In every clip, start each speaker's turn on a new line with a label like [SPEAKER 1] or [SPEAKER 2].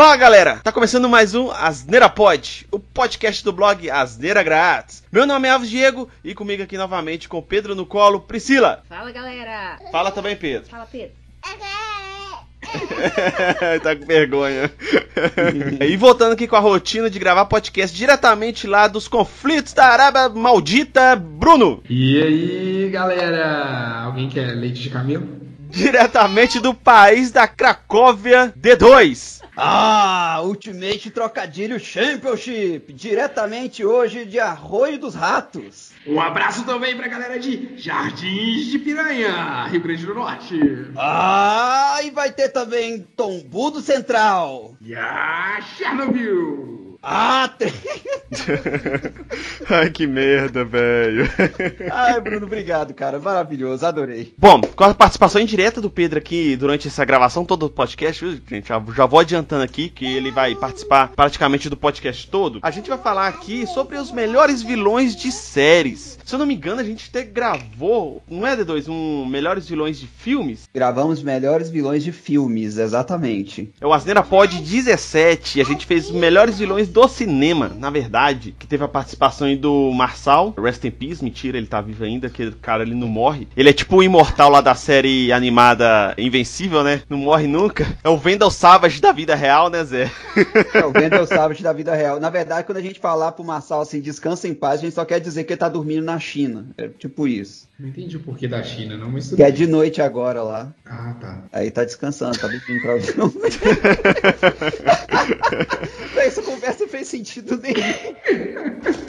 [SPEAKER 1] Fala galera, tá começando mais um Asneira Pod, o podcast do blog Asneira Grátis. Meu nome é Alves Diego e comigo aqui novamente com Pedro no colo, Priscila.
[SPEAKER 2] Fala galera!
[SPEAKER 1] Fala também, Pedro.
[SPEAKER 2] Fala Pedro.
[SPEAKER 1] tá com vergonha. e voltando aqui com a rotina de gravar podcast diretamente lá dos conflitos da Arábia Maldita, Bruno.
[SPEAKER 3] E aí, galera? Alguém quer leite de camelo?
[SPEAKER 1] Diretamente do país da Cracóvia, D2.
[SPEAKER 4] Ah, Ultimate Trocadilho Championship, diretamente hoje de Arroio dos Ratos.
[SPEAKER 3] Um abraço também pra galera de Jardins de Piranha, Rio Grande do Norte.
[SPEAKER 4] Ah, e vai ter também Tombudo Central.
[SPEAKER 3] E a Chernobyl.
[SPEAKER 4] Ah, tem...
[SPEAKER 1] Ai, que merda, velho.
[SPEAKER 4] Ai, Bruno, obrigado, cara. Maravilhoso, adorei.
[SPEAKER 1] Bom, com a participação indireta do Pedro aqui durante essa gravação todo o podcast, viu, gente? Já, já vou adiantando aqui que ele vai participar praticamente do podcast todo. A gente vai falar aqui sobre os melhores vilões de séries. Se eu não me engano, a gente até gravou, não é, D2, um melhores vilões de filmes?
[SPEAKER 4] Gravamos melhores vilões de filmes, exatamente.
[SPEAKER 1] É o Asneira Pod 17, e a gente fez melhores vilões do cinema, na verdade, que teve a participação do Marçal, Rest in Peace, mentira, ele tá vivo ainda, que cara ele não morre. Ele é tipo o imortal lá da série animada Invencível, né? Não morre nunca. É o Vendel Savage da vida real, né, Zé?
[SPEAKER 4] É o Vendel Savage da vida real. Na verdade, quando a gente falar pro Marçal assim, descansa em paz, a gente só quer dizer que ele tá dormindo na China. É tipo isso.
[SPEAKER 3] Não entendi o porquê da China, não, mas
[SPEAKER 4] Que é
[SPEAKER 3] bem.
[SPEAKER 4] de noite agora lá.
[SPEAKER 3] Ah, tá.
[SPEAKER 4] Aí tá descansando, tá dormindo pra Essa conversa fez sentido nenhum.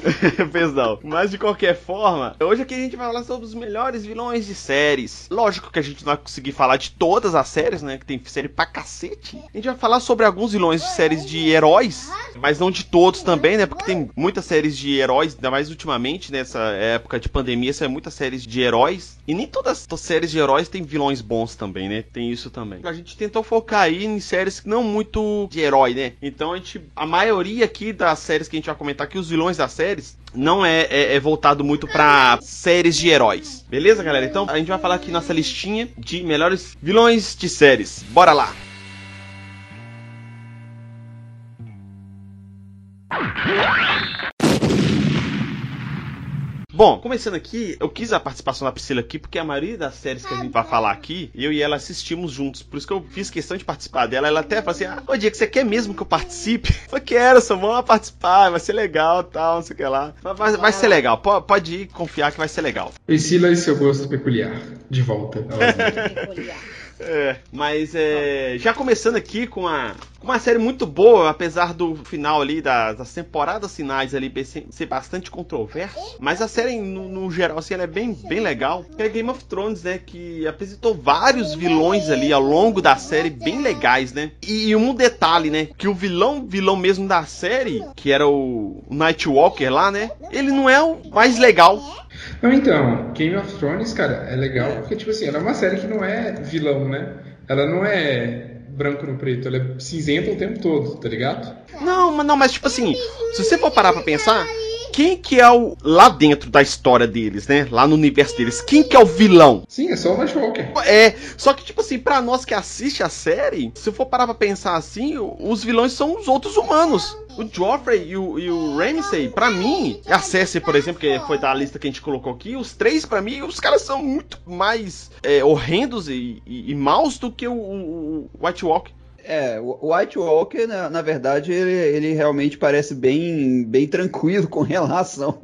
[SPEAKER 1] Fez não. Mas de qualquer forma, hoje aqui a gente vai falar sobre os melhores vilões de séries. Lógico que a gente não vai conseguir falar de todas as séries, né? Que tem série pra cacete. A gente vai falar sobre alguns vilões de séries de heróis, mas não de todos também, né? Porque tem muitas séries de heróis, ainda mais ultimamente, nessa época de pandemia, são muitas séries de heróis. E nem todas as séries de heróis têm vilões bons também, né? Tem isso também. A gente tentou focar aí em séries que não muito de herói, né? Então a gente. A maioria aqui das séries que a gente vai comentar aqui, os vilões das séries, não é, é, é voltado muito pra séries de heróis. Beleza, galera? Então a gente vai falar aqui nossa listinha de melhores vilões de séries. Bora lá! Bom, começando aqui, eu quis a participação da Priscila aqui, porque a maioria das séries que a gente vai falar aqui, eu e ela assistimos juntos. Por isso que eu fiz questão de participar dela. Ela até falou assim: Ah, ô Diego, você quer mesmo que eu participe? Eu falei, quero, só vamos lá participar, vai ser legal tal, não sei o que lá. Vai, vai- vai ser legal, po- pode ir confiar que vai ser legal.
[SPEAKER 3] Priscila e seu gosto peculiar. De volta.
[SPEAKER 2] Peculiar.
[SPEAKER 1] É, mas é, já começando aqui com uma, uma série muito boa, apesar do final ali das, das temporadas finais ali ser bastante controverso, mas a série no, no geral assim ela é bem, bem legal. É Game of Thrones, né, que apresentou vários vilões ali ao longo da série bem legais, né? E um detalhe, né, que o vilão, vilão mesmo da série, que era o Nightwalker lá, né, ele não é o mais legal.
[SPEAKER 3] Não, então, Game of Thrones, cara, é legal porque, tipo assim, ela é uma série que não é vilão, né? Ela não é branco no preto, ela é cinzenta o tempo todo, tá ligado?
[SPEAKER 1] Não, mas não, mas tipo assim, se você for parar pra pensar, quem que é o lá dentro da história deles, né? Lá no universo deles, quem que é o vilão?
[SPEAKER 3] Sim, é só o Nightwalker.
[SPEAKER 1] É, só que tipo assim, pra nós que assiste a série, se eu for parar pra pensar assim, os vilões são os outros humanos. O Joffrey e o, e o Ramsay, pra mim, a Cersei, por exemplo, que foi da lista que a gente colocou aqui, os três, pra mim, os caras são muito mais é, horrendos e, e, e maus do que o, o, o White Walker.
[SPEAKER 4] É, o White Walker, na, na verdade, ele, ele realmente parece bem, bem tranquilo com relação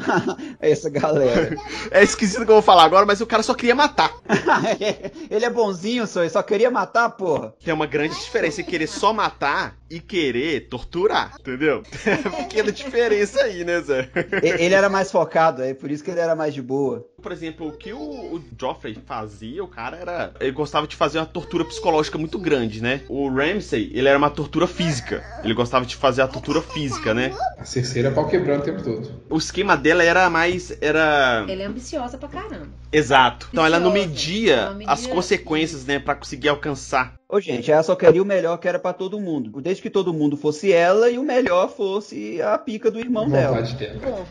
[SPEAKER 4] a essa galera.
[SPEAKER 1] É esquisito que eu vou falar agora, mas o cara só queria matar.
[SPEAKER 4] ele é bonzinho, só, ele só queria matar, porra.
[SPEAKER 1] Tem uma grande diferença em querer só matar e querer torturar, entendeu? É pequena diferença aí, né, Zé?
[SPEAKER 4] Ele era mais focado, é por isso que ele era mais de boa.
[SPEAKER 1] Por exemplo, o que o, o Joffrey fazia, o cara era. Ele gostava de fazer uma tortura psicológica muito grande, né? O Ramsay, ele era uma tortura física. Ele gostava de fazer a tortura física, né?
[SPEAKER 3] A Cersei é pau quebrando o tempo todo.
[SPEAKER 1] O esquema dela era mais. Era.
[SPEAKER 2] Ela é ambiciosa pra caramba.
[SPEAKER 1] Exato. Então ela não
[SPEAKER 2] Ambiciosa.
[SPEAKER 1] media
[SPEAKER 2] Ela media-
[SPEAKER 1] as consequências, né, Pra conseguir alcançar.
[SPEAKER 4] Ô gente, ela só queria o melhor que era pra todo mundo. Desde que todo mundo fosse ela e o melhor fosse a pica do irmão dela.
[SPEAKER 3] Vontade dela.
[SPEAKER 2] Bom,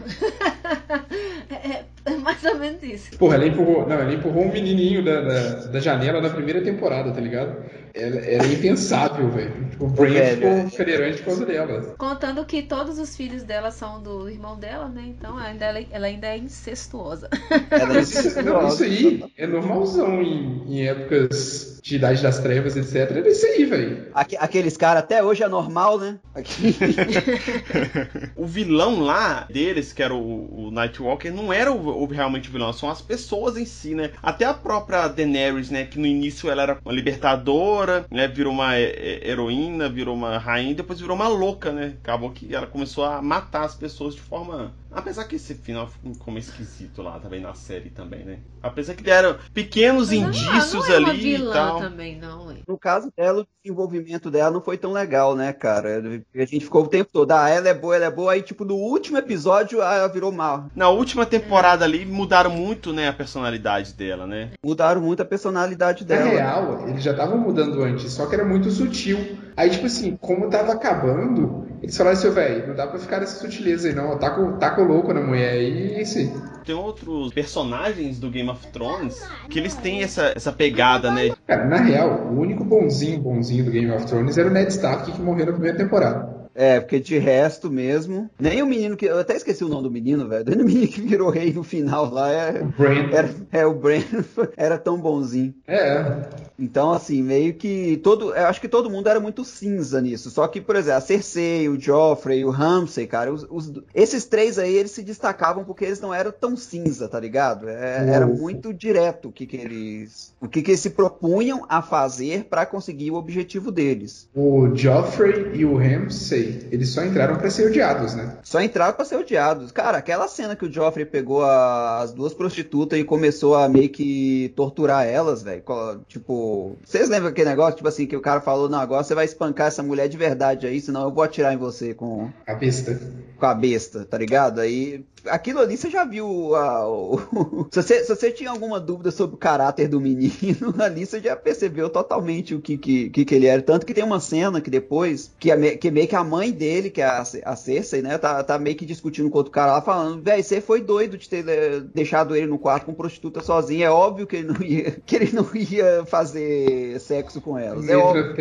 [SPEAKER 2] é, é mais ou menos isso.
[SPEAKER 3] Porra, ela empurrou, não, ela empurrou um menininho da, da, da janela na primeira temporada, tá ligado? Era, era impensável, velho. Tipo, o Brand
[SPEAKER 4] Velho,
[SPEAKER 3] ficou
[SPEAKER 4] é.
[SPEAKER 3] cadeirante por causa dela.
[SPEAKER 2] Contando que todos os filhos dela são do irmão dela, né? Então ainda ela, ela ainda é incestuosa.
[SPEAKER 4] Ela é
[SPEAKER 3] isso, não, isso aí é normalzão em, em épocas de Idade das Trevas, etc. Era isso aí, velho.
[SPEAKER 4] Aque- Aqueles caras até hoje é normal, né? Aqui-
[SPEAKER 1] O vilão lá deles, que era o, o Nightwalker, não era o, o realmente o vilão, são as pessoas em si, né? Até a própria Daenerys, né? Que no início ela era uma libertadora, né? Virou uma he- he- heroína, virou uma rainha, depois virou uma louca, né? Acabou que ela começou a matar as pessoas de forma. Apesar que esse final ficou meio esquisito lá também na série também, né? Apesar que deram pequenos
[SPEAKER 2] Mas ela
[SPEAKER 1] indícios
[SPEAKER 2] não é
[SPEAKER 1] ali
[SPEAKER 2] vilã
[SPEAKER 1] e tal.
[SPEAKER 2] também, não.
[SPEAKER 4] No caso dela, o desenvolvimento dela não foi tão legal, né, cara? A gente ficou o tempo todo, ah, ela é boa, ela é boa, aí, tipo, no último episódio, ah, ela virou mal.
[SPEAKER 1] Na última temporada ali mudaram muito, né, a personalidade dela, né?
[SPEAKER 4] Mudaram muito a personalidade
[SPEAKER 3] Na
[SPEAKER 4] dela.
[SPEAKER 3] real, eles já estavam mudando antes, só que era muito sutil. Aí, tipo assim, como tava acabando, eles falaram assim, "Ô, velho, não dá pra ficar nessa sutileza aí, não. Taca, o- taca o louco na mulher aí e é aí.
[SPEAKER 1] Tem outros personagens do Game of Thrones que eles têm essa, essa pegada, né?
[SPEAKER 3] Cara, na real, o único bonzinho, bonzinho do Game of Thrones era o Ned Stark que morreu na primeira temporada.
[SPEAKER 4] É, porque de resto mesmo. Nem o menino que. Eu até esqueci o nome do menino, velho. Nem o menino que virou rei no final lá. É,
[SPEAKER 3] O Bran.
[SPEAKER 4] era, é o Brandon era tão bonzinho.
[SPEAKER 3] É,
[SPEAKER 4] Então, assim, meio que todo. Eu acho que todo mundo era muito cinza nisso. Só que, por exemplo, a Cersei, o Joffrey, o Ramsay, cara, os, os- esses três aí, eles se destacavam porque eles não eram tão cinza, tá ligado? É- era muito direto o que, que eles. O que, que eles se propunham a fazer pra conseguir o objetivo deles.
[SPEAKER 3] o Joffrey e o Ramsay, eles só entraram pra ser odiados, né?
[SPEAKER 4] Só entraram pra ser odiados. Cara, aquela cena que o Joffrey pegou a- as duas prostitutas e começou a meio que torturar elas, velho. Tipo, vocês lembram aquele negócio, tipo assim, que o cara falou, não, agora você vai espancar essa mulher de verdade aí, senão eu vou atirar em você com,
[SPEAKER 3] A besta.
[SPEAKER 4] com a besta, tá ligado? Aí, aquilo ali você já viu a- o... se, você, se você tinha alguma dúvida sobre o caráter do menino, ali você já percebeu totalmente o que, que, que, que ele era. Tanto que tem uma cena que depois, que, é me- que meio que a mãe dele, que é a, a Cersei, né, tá, tá meio que discutindo com outro cara lá, falando, velho, você foi doido de ter eh, deixado ele no quarto com prostituta sozinho. É óbvio que ele não ia, que ele não ia fazer sexo com elas. É óbvio.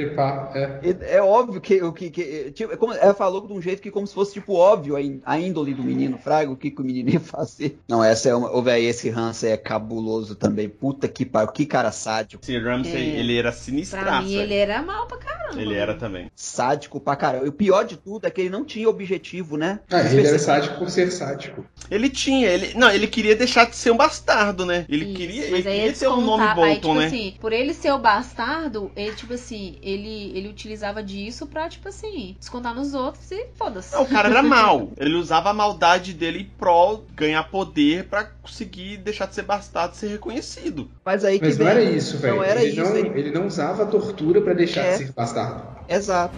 [SPEAKER 3] É.
[SPEAKER 4] É é óbvio que o que, que tipo, é como- ela falou de um jeito que como se fosse tipo óbvio a, ín- a índole do menino Fraga, o que, que o menino ia fazer. Não, essa é uma, ô, velho, esse Hansen é cabuloso também. Puta que pariu, que cara sádico.
[SPEAKER 1] Esse Ramsay,
[SPEAKER 2] É.
[SPEAKER 1] ele era
[SPEAKER 2] Pra
[SPEAKER 1] sinistraço.
[SPEAKER 2] mim, ele era mal pra caramba.
[SPEAKER 1] Ele era também.
[SPEAKER 4] Sádico pra caramba. E o pior de tudo é que ele não tinha objetivo, né?
[SPEAKER 3] Ah, ele era sádico por ser sádico.
[SPEAKER 1] Ele tinha, ele. Não, ele queria deixar de ser um bastardo, né? Ele
[SPEAKER 2] Isso,
[SPEAKER 1] queria, ele queria ter um nome
[SPEAKER 2] contavam- aí,
[SPEAKER 1] Bolton,
[SPEAKER 2] tipo
[SPEAKER 1] né?
[SPEAKER 2] assim, por ele ser o bastardo, ele, tipo assim, ele, ele utilizava disso pra, tipo assim, descontar nos outros e foda-se.
[SPEAKER 1] Não, o cara era mal. Ele usava a maldade dele em prol ganhar poder pra conseguir deixar de ser bastardo e ser reconhecido.
[SPEAKER 4] Mas aí que
[SPEAKER 3] Mas não era isso, velho.
[SPEAKER 4] Não era
[SPEAKER 3] ele,
[SPEAKER 4] isso.
[SPEAKER 3] não,
[SPEAKER 4] ele-
[SPEAKER 3] ele não usava a tortura pra deixar
[SPEAKER 4] É.
[SPEAKER 3] de ser bastardo.
[SPEAKER 4] Exato.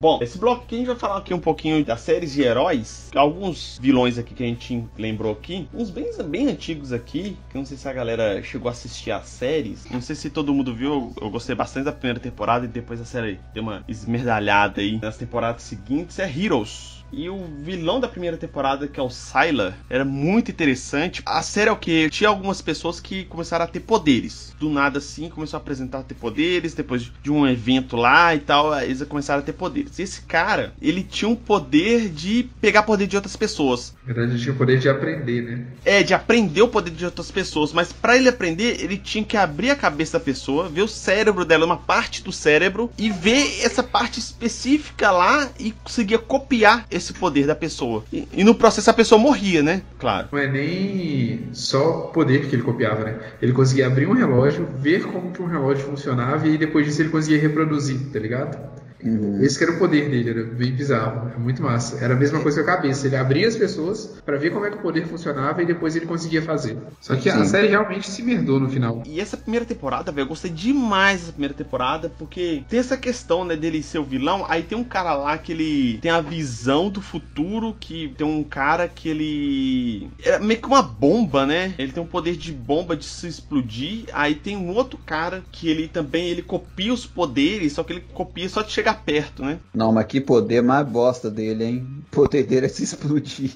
[SPEAKER 1] Bom, esse bloco aqui a gente vai falar aqui um pouquinho das séries de heróis. Alguns vilões aqui que a gente lembrou aqui. Uns bem, bem antigos aqui. Que eu não sei se a galera chegou a assistir as séries. Não sei se todo mundo viu. Eu gostei bastante da primeira temporada e depois a série deu uma esmerdalhada aí nas temporadas seguintes. É Heroes. E o vilão da primeira temporada, que é o Sylar, era muito interessante. A série é o que? Tinha algumas pessoas que começaram a ter poderes. Do nada assim, começou a apresentar ter poderes. Depois de um evento lá e tal, eles começaram a ter poderes. Esse cara, ele tinha um poder de pegar poder de outras pessoas.
[SPEAKER 3] Na verdade, ele tinha o poder de aprender, né?
[SPEAKER 1] É, de aprender o poder de outras pessoas. Mas pra ele aprender, ele tinha que abrir a cabeça da pessoa, ver o cérebro dela, uma parte do cérebro, e ver essa parte específica lá e conseguia copiar esse poder da pessoa. E, e no processo a pessoa morria, né? Claro.
[SPEAKER 3] Não é nem só poder que ele copiava, né? Ele conseguia abrir um relógio, ver como que um relógio funcionava e depois disso ele conseguia reproduzir, tá ligado?
[SPEAKER 4] Uhum.
[SPEAKER 3] Esse que era o poder dele, era bem bizarro, é muito massa. Era a mesma coisa com a cabeça, ele abria as pessoas pra ver como é que o poder funcionava e depois ele conseguia fazer. Só que a
[SPEAKER 4] Sim.
[SPEAKER 3] série realmente se merdou no final.
[SPEAKER 1] E essa primeira temporada, velho, eu gostei demais dessa primeira temporada, porque tem essa questão, né, dele ser o vilão, aí tem um cara lá que ele tem a visão do futuro, que tem um cara que ele... É meio que uma bomba, né? Ele tem um poder de bomba de se explodir, aí tem um outro cara que ele também, ele copia os poderes, só que ele copia só de chegar perto, né?
[SPEAKER 4] Não, mas que poder mais bosta dele, hein? O poder dele é se explodir.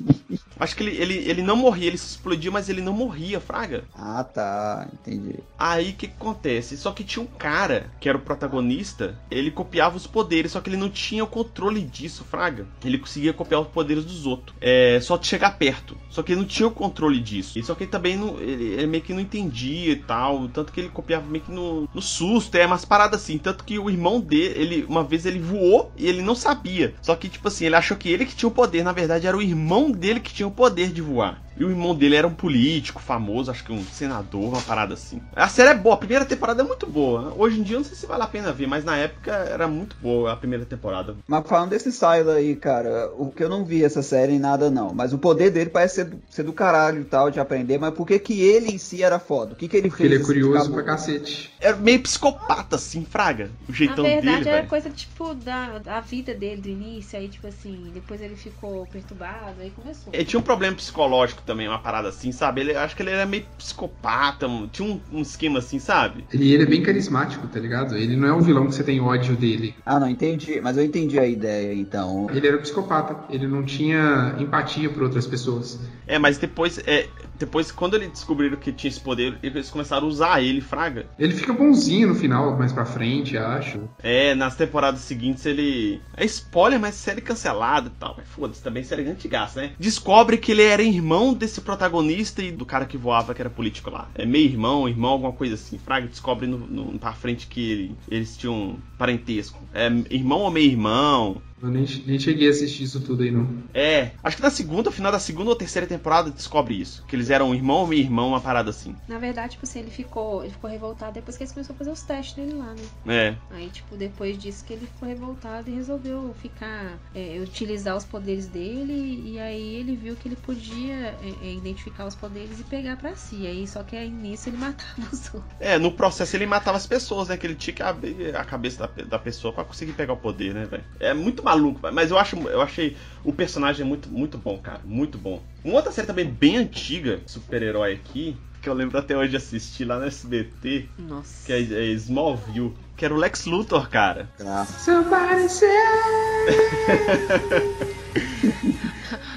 [SPEAKER 1] Acho que ele, ele, ele não morria, ele se explodia, mas ele não morria, fraga.
[SPEAKER 4] Ah, tá. Entendi.
[SPEAKER 1] Aí o que, que acontece? Só que tinha um cara que era o protagonista, ele copiava os poderes, só que ele não tinha o controle disso, Fraga. Ele conseguia copiar os poderes dos outros. É, só de chegar perto. Só que ele não tinha o controle disso. E só que ele também não. Ele, ele meio que não entendia e tal. Tanto que ele copiava meio que no, no susto, é umas paradas assim. Tanto que o irmão dele, ele, uma vez ele voou e ele não sabia. Só que, tipo assim, ele achou que ele que tinha o poder. Na verdade, era o irmão dele que tinha o poder de voar. E o irmão dele era um político famoso, acho que um senador, uma parada assim. A série é boa, a primeira temporada é muito boa. Hoje em dia eu não sei se vale a pena ver, mas na época era muito boa a primeira temporada.
[SPEAKER 4] Mas falando desse Silo aí, cara, o que eu não vi essa série em nada não. Mas o poder dele parece ser do, ser do caralho e tal, de aprender. Mas por que que ele em si era foda? O que que ele
[SPEAKER 3] Porque
[SPEAKER 4] fez?
[SPEAKER 3] ele é curioso pra cacete.
[SPEAKER 1] Era meio psicopata, assim, fraga. O
[SPEAKER 2] Na
[SPEAKER 1] jeitão
[SPEAKER 2] verdade,
[SPEAKER 1] dele,
[SPEAKER 2] era
[SPEAKER 1] velho.
[SPEAKER 2] coisa, tipo, da, da vida dele do início, aí, tipo assim, depois ele ficou perturbado, aí começou.
[SPEAKER 1] Ele tinha um problema psicológico também, uma parada assim, sabe? Ele, acho que ele era meio psicopata, tinha um, um esquema assim, sabe?
[SPEAKER 3] Ele, ele é bem carismático, tá ligado? Ele não é um vilão que você tem ódio dele.
[SPEAKER 4] Ah, não, entendi. Mas eu entendi a ideia, então.
[SPEAKER 3] Ele era um psicopata. Ele não tinha empatia por outras pessoas.
[SPEAKER 1] É, mas depois, é, depois quando eles descobriram que tinha esse poder, eles começaram a usar ele, fraga.
[SPEAKER 3] Ele fica bonzinho no final, mais pra frente, acho.
[SPEAKER 1] É, nas temporadas seguintes ele. É spoiler, mas série cancelada e tal. Mas foda-se, também série antigaça, né? Descobre que ele era irmão desse protagonista e do cara que voava, que era político lá. É meio irmão, irmão, alguma coisa assim. Fraga descobre no, no, pra frente que ele- eles tinham parentesco. É irmão ou meio irmão.
[SPEAKER 3] Eu nem, nem cheguei a assistir isso tudo aí, não.
[SPEAKER 1] É, acho que na segunda, final da segunda ou terceira temporada descobre isso. Que eles eram irmão ou meio irmão, uma parada assim.
[SPEAKER 2] Na verdade, tipo assim, ele ficou, ele ficou revoltado depois que eles começaram a fazer os testes dele lá, né?
[SPEAKER 1] É.
[SPEAKER 2] Aí, tipo, depois disso que ele ficou revoltado e resolveu ficar, é, utilizar os poderes dele, e aí ele viu que ele podia é, é, identificar os poderes e pegar pra si. Aí, só que aí nisso ele matava os outros.
[SPEAKER 1] É, no processo ele matava as pessoas, né? Que ele tinha que abrir a cabeça da, da pessoa pra conseguir pegar o poder, né, velho? É muito maluco, mas eu acho, eu achei o personagem muito, muito bom, cara, muito bom. Uma outra série também bem antiga, super-herói aqui, que eu lembro até hoje de assistir lá no SBT,
[SPEAKER 2] Nossa.
[SPEAKER 1] que é, é Smallville, que era o Lex Luthor, cara.
[SPEAKER 4] Ah,
[SPEAKER 3] Somebody say...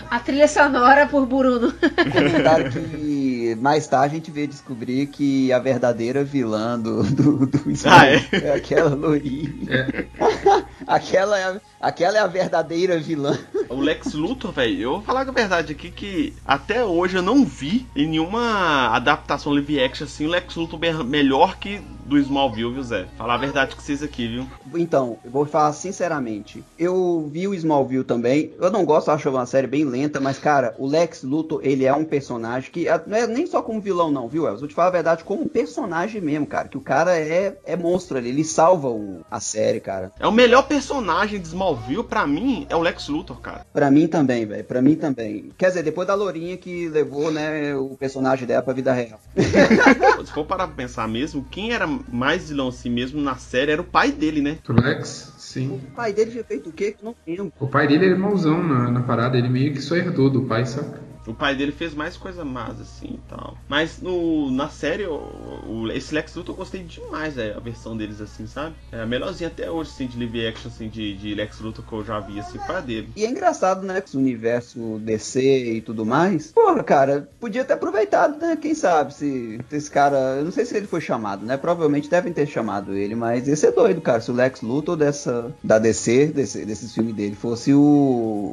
[SPEAKER 2] A trilha sonora por Bruno.
[SPEAKER 4] Comentaram que mais tarde a gente veio descobrir que a verdadeira vilã do, do, do
[SPEAKER 1] Ah, é?
[SPEAKER 4] é aquela loirinha. aquela, é a, aquela é a verdadeira vilã.
[SPEAKER 1] O Lex Luthor, velho, eu vou falar a verdade aqui que até hoje eu não vi em nenhuma adaptação live action assim o Lex Luthor me- melhor que do Smallville, viu, Zé? Falar a verdade com vocês aqui, viu?
[SPEAKER 4] Então, eu vou falar sinceramente. Eu vi o Smallville também. Eu não gosto, acho uma série bem lenta, mas, cara, o Lex Luthor, ele é um personagem que ah, não é nem só como vilão, não, viu, Elvis? Vou te falar a verdade, como um personagem mesmo, cara. Que o cara é, é monstro ali. Ele salva o- a série, cara.
[SPEAKER 1] É o melhor personagem de Smallville, pra mim, é o Lex Luthor, cara.
[SPEAKER 4] Pra mim também, velho. Pra mim também. Quer dizer, depois da Lourinha que levou, né, o personagem dela pra vida real.
[SPEAKER 1] Se for parar pra pensar mesmo, quem era mais vilão assim mesmo na série era o pai dele, né?
[SPEAKER 3] Do Lex? Sim.
[SPEAKER 4] O pai dele tinha feito o quê? Que Não lembro.
[SPEAKER 3] O pai dele era mauzão na, na parada. Ele meio que só herdou do pai, saca?
[SPEAKER 1] O pai dele fez mais coisa más assim e tal. Mas no, na série, o, o- esse Lex Luthor eu gostei demais, é, a versão deles assim, sabe? É a melhorzinha até hoje, assim, de live action, assim, de, de Lex Luthor que eu já vi, assim, foi a dele.
[SPEAKER 4] E é engraçado, né? que O universo DC e tudo mais. Porra, cara, podia ter aproveitado, né? Quem sabe se se esse cara. Eu não sei se ele foi chamado, né? Provavelmente devem ter chamado ele, mas esse é doido, cara. Se o Lex Luthor dessa. Da DC, desse, desses filmes dele, fosse o,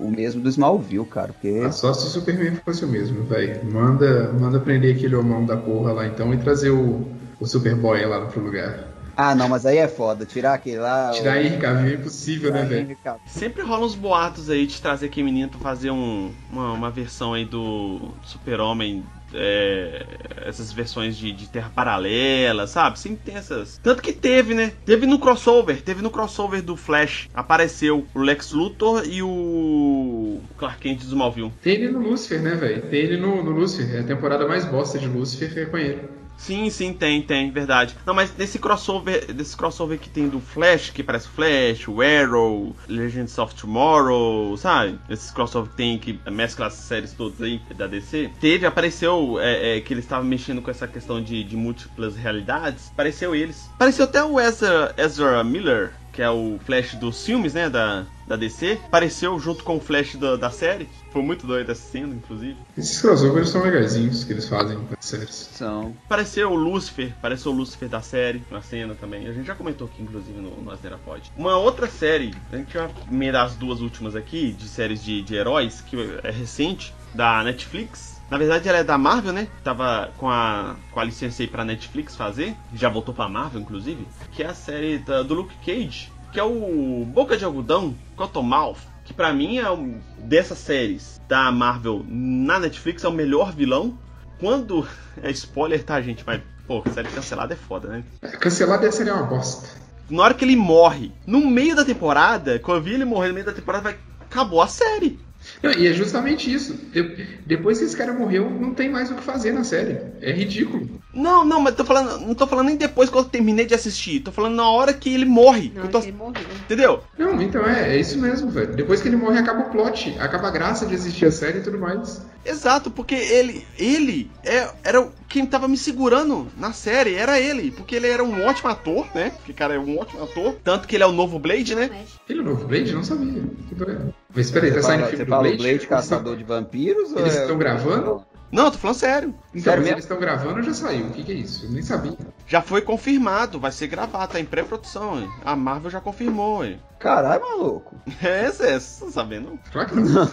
[SPEAKER 4] o mesmo do Smallville, cara. Porque.
[SPEAKER 3] Ah, só se o Superman fosse o mesmo, velho. Manda, manda prender aquele homão da porra lá então e trazer o, o Superboy lá pro lugar.
[SPEAKER 4] Ah, não, mas aí é foda. Tirar aquele lá.
[SPEAKER 3] Tirar
[SPEAKER 4] o-
[SPEAKER 3] Henry Cavill é impossível, né,
[SPEAKER 4] tirar
[SPEAKER 3] velho?
[SPEAKER 4] Henry Cavill.
[SPEAKER 1] Sempre rola uns boatos aí de trazer aquele menino pra fazer um, uma, uma versão aí do Super-Homem é, essas versões de, de Terra Paralela, sabe? Sempre tem essas. Tanto que teve, né? Teve no crossover, teve no crossover do Flash. Apareceu o Lex Luthor e o Clark Kent do Smallville.
[SPEAKER 3] Tem ele no Lucifer, né, velho? Tem ele no, no Lucifer. É a temporada mais bosta de Lucifer é com ele.
[SPEAKER 1] Sim, sim, tem, tem, verdade. Não, mas desse crossover, desse crossover que tem do Flash, que parece Flash, o Arrow, Legends of Tomorrow, sabe? Esses crossover que tem que mescla as séries todas aí da DC. Teve, apareceu é, é, que eles estavam mexendo com essa questão de, de múltiplas realidades. Apareceu eles. Apareceu até o Ezra, Ezra Miller, que é o Flash dos filmes, né, da, da DC, apareceu junto com o Flash da, da série. Foi muito doido essa cena, inclusive.
[SPEAKER 3] Esses crossovers são legaisinhos que eles fazem com as séries.
[SPEAKER 4] São.
[SPEAKER 1] Apareceu o Lucifer, apareceu o Lucifer da série na cena também. A gente já comentou aqui, inclusive, no, no Asnera Pod. Uma outra série, a gente vai emendar as duas últimas aqui, de séries de, de heróis, que é recente, da Netflix. Na verdade, ela é da Marvel, né? Tava com a, com a licença aí pra Netflix fazer. Já voltou pra Marvel, inclusive. Que é a série da- do Luke Cage. Que é o Boca de Algodão, Cottonmouth. Que pra mim é um, dessas séries da Marvel na Netflix é o melhor vilão. Quando. É spoiler, tá, gente? Mas, pô, série cancelada é foda, né?
[SPEAKER 3] Cancelada essa série é uma bosta.
[SPEAKER 1] Na hora que ele morre, no meio da temporada, quando eu vi ele morrer no meio da temporada, vai, acabou a série.
[SPEAKER 3] Não, e é justamente isso. De- depois que esse cara morreu, não tem mais o que fazer na série. É ridículo.
[SPEAKER 1] Não, não, mas tô falando, não tô falando nem depois que eu terminei de assistir. Tô falando na hora que ele morre.
[SPEAKER 2] Não,
[SPEAKER 1] tô-
[SPEAKER 2] ele morreu.
[SPEAKER 1] Entendeu?
[SPEAKER 3] Não, então é, é isso mesmo, velho. Depois que ele morre, acaba o plot, acaba a graça de assistir a série e tudo mais.
[SPEAKER 1] Exato, porque ele, ele é, era o- quem tava me segurando na série, era ele, porque ele era um ótimo ator, né? Porque cara é um ótimo ator, tanto que ele é o novo Blade, né?
[SPEAKER 3] Ele é o novo Blade? Não sabia. Que doido. Mas peraí,
[SPEAKER 4] Você
[SPEAKER 3] tá saindo filme
[SPEAKER 4] você
[SPEAKER 3] do
[SPEAKER 4] fala
[SPEAKER 3] Blade?
[SPEAKER 4] o Blade Caçador de Vampiros? ou
[SPEAKER 3] Eles
[SPEAKER 4] é-
[SPEAKER 3] estão gravando?
[SPEAKER 1] Não, eu tô falando sério.
[SPEAKER 3] Então,
[SPEAKER 4] Sério
[SPEAKER 3] mas
[SPEAKER 4] mesmo?
[SPEAKER 3] eles estão gravando já saiu. O que, que é isso? Eu nem sabia.
[SPEAKER 1] Já foi confirmado, vai ser gravado, tá em pré-produção, hein? A Marvel já confirmou, hein?
[SPEAKER 4] Caralho, maluco.
[SPEAKER 1] É, você você tá sabendo?
[SPEAKER 3] Claro que não.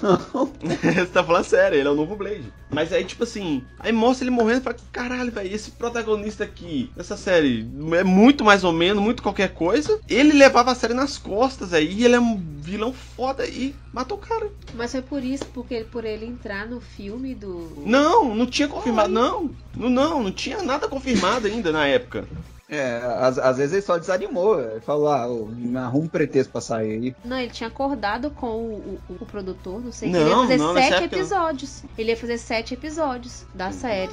[SPEAKER 1] Você tá falando sério, ele é o novo Blade. Mas aí, tipo assim, aí mostra ele morrendo e fala, caralho, velho, esse protagonista aqui, dessa série, é muito mais ou menos, muito qualquer coisa. Ele levava a série nas costas aí, e ele é um vilão foda e matou o cara.
[SPEAKER 2] Mas foi por isso, porque por ele entrar no filme do.
[SPEAKER 1] Não, não tinha confirmado, não. Não, não, não tinha nada confirmado ainda na época.
[SPEAKER 4] É, às, às vezes ele só desanimou. Ele falou, ah, arruma um pretexto pra sair aí.
[SPEAKER 2] Não, ele tinha acordado com o, o- o produtor, não sei,
[SPEAKER 1] Não,
[SPEAKER 2] ele ia fazer
[SPEAKER 1] não,
[SPEAKER 2] sete
[SPEAKER 1] época não.
[SPEAKER 2] episódios. Ele ia fazer sete episódios da série.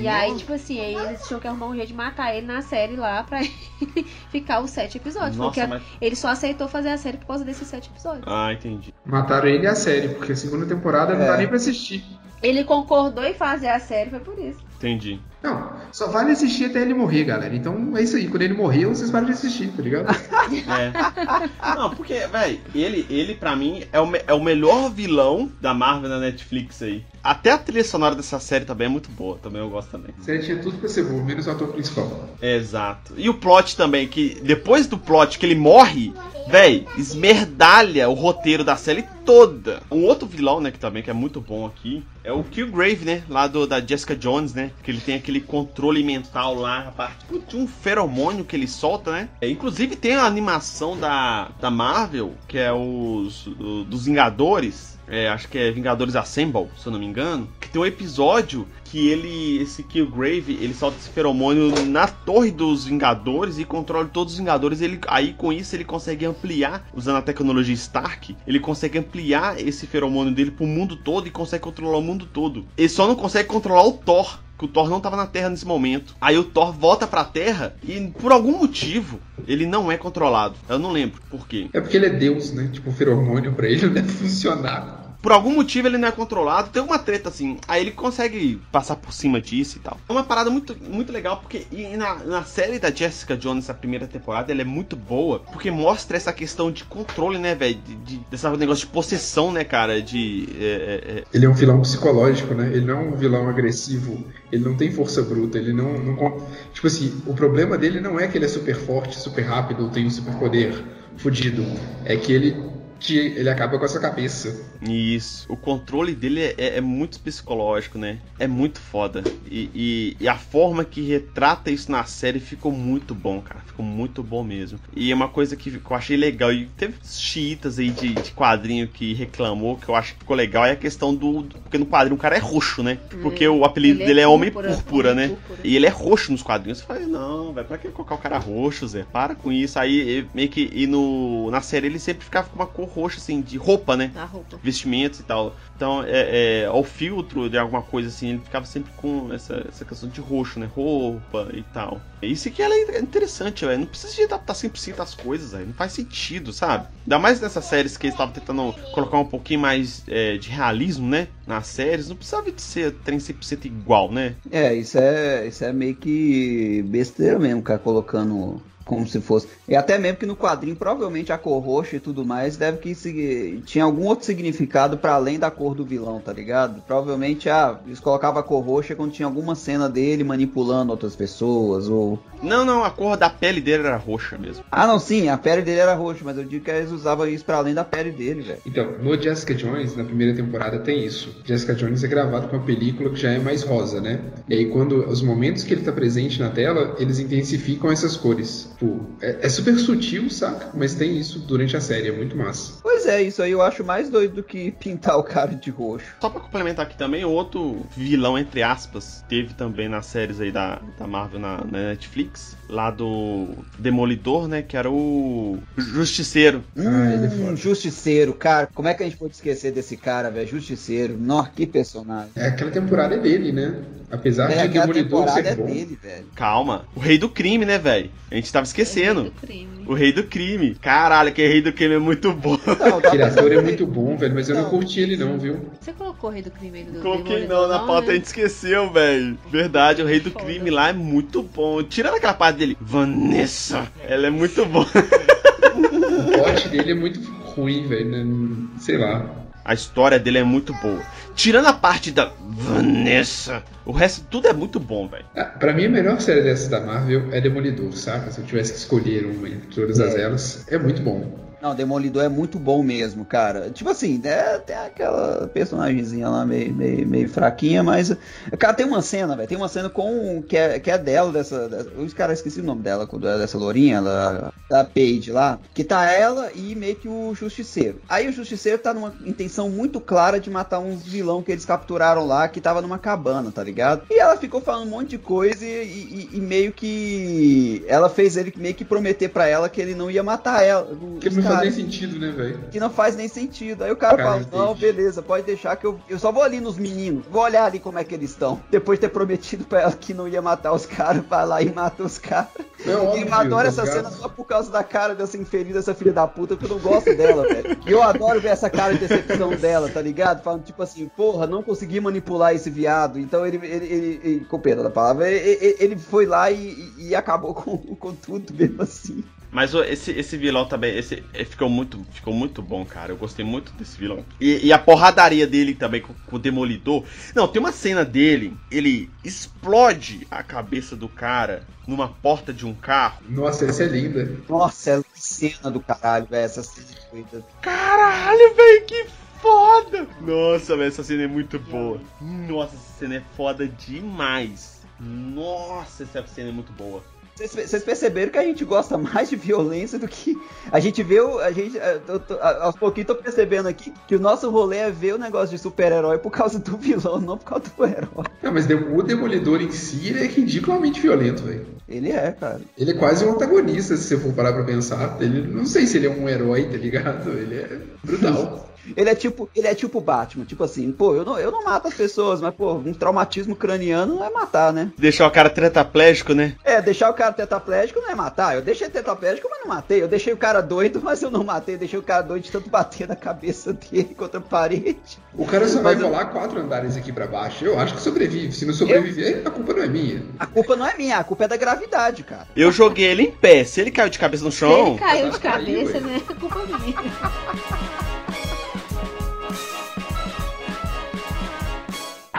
[SPEAKER 2] E aí, tipo assim, aí eles tinham que arrumar um jeito de matar ele na série lá pra ficar os sete episódios.
[SPEAKER 1] Nossa,
[SPEAKER 2] porque
[SPEAKER 1] mas-
[SPEAKER 2] ele só aceitou fazer a série por causa desses sete episódios.
[SPEAKER 1] Ah, entendi.
[SPEAKER 3] Mataram ele e a série, porque a segunda temporada não
[SPEAKER 4] É.
[SPEAKER 3] dá nem pra assistir.
[SPEAKER 2] Ele concordou em fazer a série, foi por isso.
[SPEAKER 1] Entendi.
[SPEAKER 3] Não, só vale assistir até ele morrer, galera. Então é isso aí. Quando ele morrer, vocês param de assistir, tá ligado?
[SPEAKER 1] É. Não, porque, velho, ele, ele pra mim é o, é o melhor vilão da Marvel na Netflix aí. Até a trilha sonora dessa série também é muito boa, também eu gosto também.
[SPEAKER 3] A série tinha tudo pra ser bom, menos o ator principal.
[SPEAKER 1] Exato. E o plot também, que depois do plot que ele morre, véi, esmerdalha o roteiro da série toda. Um outro vilão, né, que também que é muito bom aqui, é o Killgrave, né, lá do, da Jessica Jones, né, que ele tem aquele controle mental lá, a parte de um feromônio que ele solta, né. É, inclusive tem a animação da, da Marvel, que é os dos Vingadores, é, acho que é Vingadores Assemble, se eu não me engano, que tem um episódio que ele, esse Killgrave, ele solta esse feromônio na torre dos Vingadores e controla todos os Vingadores. Ele, aí com isso ele consegue ampliar, usando a tecnologia Stark, ele consegue ampliar esse feromônio dele pro mundo todo e consegue controlar o mundo todo. Ele só não consegue controlar o Thor. Que o Thor não tava na Terra nesse momento. Aí o Thor volta pra Terra e, por algum motivo, ele não é controlado. Eu não lembro por quê.
[SPEAKER 3] É porque ele é Deus, né? Tipo, o feromônio pra ele não deve funcionar.
[SPEAKER 1] Por algum motivo ele não é controlado, tem uma treta assim. Aí ele consegue passar por cima disso e tal. É uma parada muito, muito legal, porque na, na série da Jessica Jones, a primeira temporada, ela é muito boa, porque mostra essa questão de controle, né, velho? De, de, desse negócio de possessão, né, cara? De. é, é, é,
[SPEAKER 3] Ele é um vilão psicológico, né? Ele não é um vilão agressivo. Ele não tem força bruta. Ele não, não Tipo assim, o problema dele não é que ele é super forte, super rápido ou tem um super poder fudido. É que ele te- ele acaba com a sua cabeça.
[SPEAKER 1] Isso. O controle dele é, é- é muito psicológico, né? É muito foda. E, e- e a forma que retrata isso na série ficou muito bom, cara. Ficou muito bom mesmo. E é uma coisa que eu achei legal. E teve chiitas aí de, de quadrinho que reclamou, que eu acho que ficou legal, é a questão do. do- porque no quadrinho o cara é roxo, né? Porque o apelido
[SPEAKER 2] Ele
[SPEAKER 1] dele é Homem
[SPEAKER 2] púrpura,
[SPEAKER 1] Púrpura, né?
[SPEAKER 2] Púrpura.
[SPEAKER 1] E ele é roxo nos quadrinhos. Você fala, não, velho, pra que colocar o cara roxo, Zé? Para com isso. Aí meio que. E no, na série ele sempre ficava com uma cor roxa, assim, de roupa, né?
[SPEAKER 2] A roupa.
[SPEAKER 1] vestimentos e tal. Então, é, é, ao filtro de alguma coisa assim, ele ficava sempre com essa, essa questão de roxo, né? Roupa e tal. Isso que ela é interessante, velho. Não precisa de adaptar 100% as coisas, velho. Não faz sentido, sabe? Ainda mais nessas séries que eles estavam tentando colocar um pouquinho mais é, de realismo, né? Nas séries. Não precisava de ser trem 100% igual, né?
[SPEAKER 4] É, isso é, isso é meio que besteira mesmo, cara, colocando como se fosse. E até mesmo que no quadrinho, provavelmente a cor roxa e tudo mais deve que se- tinha algum outro significado pra além da cor do vilão, tá ligado? Provavelmente, ah, eles colocavam a cor roxa quando tinha alguma cena dele manipulando outras pessoas, ou.
[SPEAKER 1] Não, não, a cor da pele dele era roxa mesmo.
[SPEAKER 4] Ah, não, sim, a pele dele era roxa, mas eu digo que eles usavam isso pra além da pele dele, velho.
[SPEAKER 3] Então, no Jessica Jones, na primeira temporada, tem isso. Jessica Jones é gravado com uma película que já é mais rosa, né? E aí, quando os momentos que ele tá presente na tela, eles intensificam essas cores. Tipo, é, é super sutil, saca? Mas tem isso durante a série, é muito massa.
[SPEAKER 4] Pois é, isso aí eu acho mais doido do que pintar o cara de roxo.
[SPEAKER 1] Só pra complementar aqui também, outro vilão, entre aspas, teve também nas séries aí da, da Marvel na, na Netflix, lá do Demolidor, né? Que era o Justiceiro.
[SPEAKER 3] Ah, ele é
[SPEAKER 4] Hum,
[SPEAKER 3] foda.
[SPEAKER 4] Justiceiro, cara. Como é que a gente pode esquecer desse cara, velho? Justiceiro. Nossa, que personagem.
[SPEAKER 3] É, aquela temporada é dele, né? Apesar
[SPEAKER 4] É,
[SPEAKER 3] de Demolidor
[SPEAKER 4] temporada
[SPEAKER 3] ser
[SPEAKER 4] é
[SPEAKER 3] bom.
[SPEAKER 4] dele, velho.
[SPEAKER 1] Calma, o rei do crime, né, velho? A gente tava esquecendo.
[SPEAKER 2] Do crime.
[SPEAKER 1] O rei do crime. Caralho, que rei do crime é muito bom.
[SPEAKER 4] Não,
[SPEAKER 3] ator é muito bom, velho, mas eu não
[SPEAKER 4] Não.
[SPEAKER 3] curti ele não, viu?
[SPEAKER 2] Você colocou o rei do crime aí do
[SPEAKER 1] Coloquei não, na pauta a
[SPEAKER 2] né?
[SPEAKER 1] gente esqueceu, velho. Verdade, o rei do
[SPEAKER 2] Foda.
[SPEAKER 1] crime lá é muito bom. Tirando aquela parte dele, Vanessa, ela é muito boa.
[SPEAKER 3] O plot dele é muito ruim, velho. né? Sei lá.
[SPEAKER 1] A história dele é muito boa. Tirando a parte da Vanessa, o resto tudo é muito bom, velho.
[SPEAKER 3] Ah, pra mim, a melhor série dessas da Marvel é Demolidor, saca? Se eu tivesse que escolher uma entre todas as
[SPEAKER 4] É.
[SPEAKER 3] elas, é muito bom.
[SPEAKER 4] Não, Demolidor é muito bom mesmo, cara. Tipo assim, né, tem aquela personagemzinha lá meio, meio, meio fraquinha, mas. Cara, tem uma cena, velho. Tem uma cena com. Que é, que é dela, dessa. os caras esqueci o nome dela, quando é dessa lourinha, da, da Paige lá. Que tá ela e meio que o Justiceiro. Aí o Justiceiro tá numa intenção muito clara de matar uns vilão que eles capturaram lá, que tava numa cabana, tá ligado? E ela ficou falando um monte de coisa e, e- e meio que. Ela fez ele meio que prometer pra ela que ele não ia matar ela.
[SPEAKER 3] Que faz nem sentido, né, velho?
[SPEAKER 4] que não faz nem sentido. Aí o cara,
[SPEAKER 3] Cara,
[SPEAKER 4] fala, não, beleza, pode deixar que eu, eu só vou ali nos meninos, vou olhar ali como é que eles estão. Depois de ter prometido pra ela que não ia matar os caras, vai lá e mata os caras. Eu adoro essa cena só por causa da cara dessa infeliz, dessa filha da puta, que eu não gosto dela, velho. E eu adoro ver essa cara de decepção dela, tá ligado? Falando tipo assim, porra, não consegui manipular esse viado. Então ele, ele, ele, ele com pena da palavra, ele, ele- foi lá e, e- e acabou com, com tudo mesmo assim.
[SPEAKER 1] Mas esse, esse vilão também, esse ficou muito, ficou muito bom, cara. Eu gostei muito desse vilão. E, e a porradaria dele também com, com o Demolidor. Não, tem uma cena dele, ele explode a cabeça do cara numa porta de um carro.
[SPEAKER 3] Nossa, essa é linda.
[SPEAKER 4] Nossa, é cena do caralho, velho, essa cena de coisa.
[SPEAKER 1] Caralho, velho, que foda! Nossa, velho, essa cena é muito boa. Nossa, essa cena é foda demais. Nossa, essa cena é muito boa.
[SPEAKER 4] Vocês perceberam que a gente gosta mais de violência do que. A gente vê o. A gente, eh, eu tô- a- aos pouquinhos tô percebendo aqui que o nosso rolê é ver o negócio de super-herói por causa do vilão, não por causa do herói.
[SPEAKER 3] Não, mas o Demolidor em si, ele é ridiculamente violento, velho.
[SPEAKER 4] Ele é, cara.
[SPEAKER 3] Ele é quase um antagonista, se você for parar pra pensar. Ele, não sei se ele é um herói, tá ligado? Ele é brutal.
[SPEAKER 4] Ele é tipo, ele é tipo Batman, tipo assim, pô, eu não, eu não mato as pessoas, mas pô, um traumatismo craniano não é matar, né?
[SPEAKER 1] Deixar o cara tetraplégico, né?
[SPEAKER 4] É, deixar o cara tetraplégico não é matar. Eu deixei tetraplégico, mas não matei. Eu deixei o cara doido, mas eu não matei. Deixei o cara doido de tanto bater na cabeça dele contra a parede.
[SPEAKER 3] O cara só vai
[SPEAKER 4] Mas eu-
[SPEAKER 3] rolar quatro andares aqui pra baixo. Eu acho que sobrevive. Se não sobreviver, a culpa não é minha.
[SPEAKER 4] A culpa não é minha, a culpa é da gravidade, cara.
[SPEAKER 1] Eu joguei ele em pé. Se ele caiu de cabeça no
[SPEAKER 2] Se
[SPEAKER 1] chão.
[SPEAKER 2] ele caiu de cabeça, né? É culpa minha.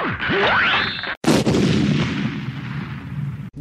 [SPEAKER 2] Yeah.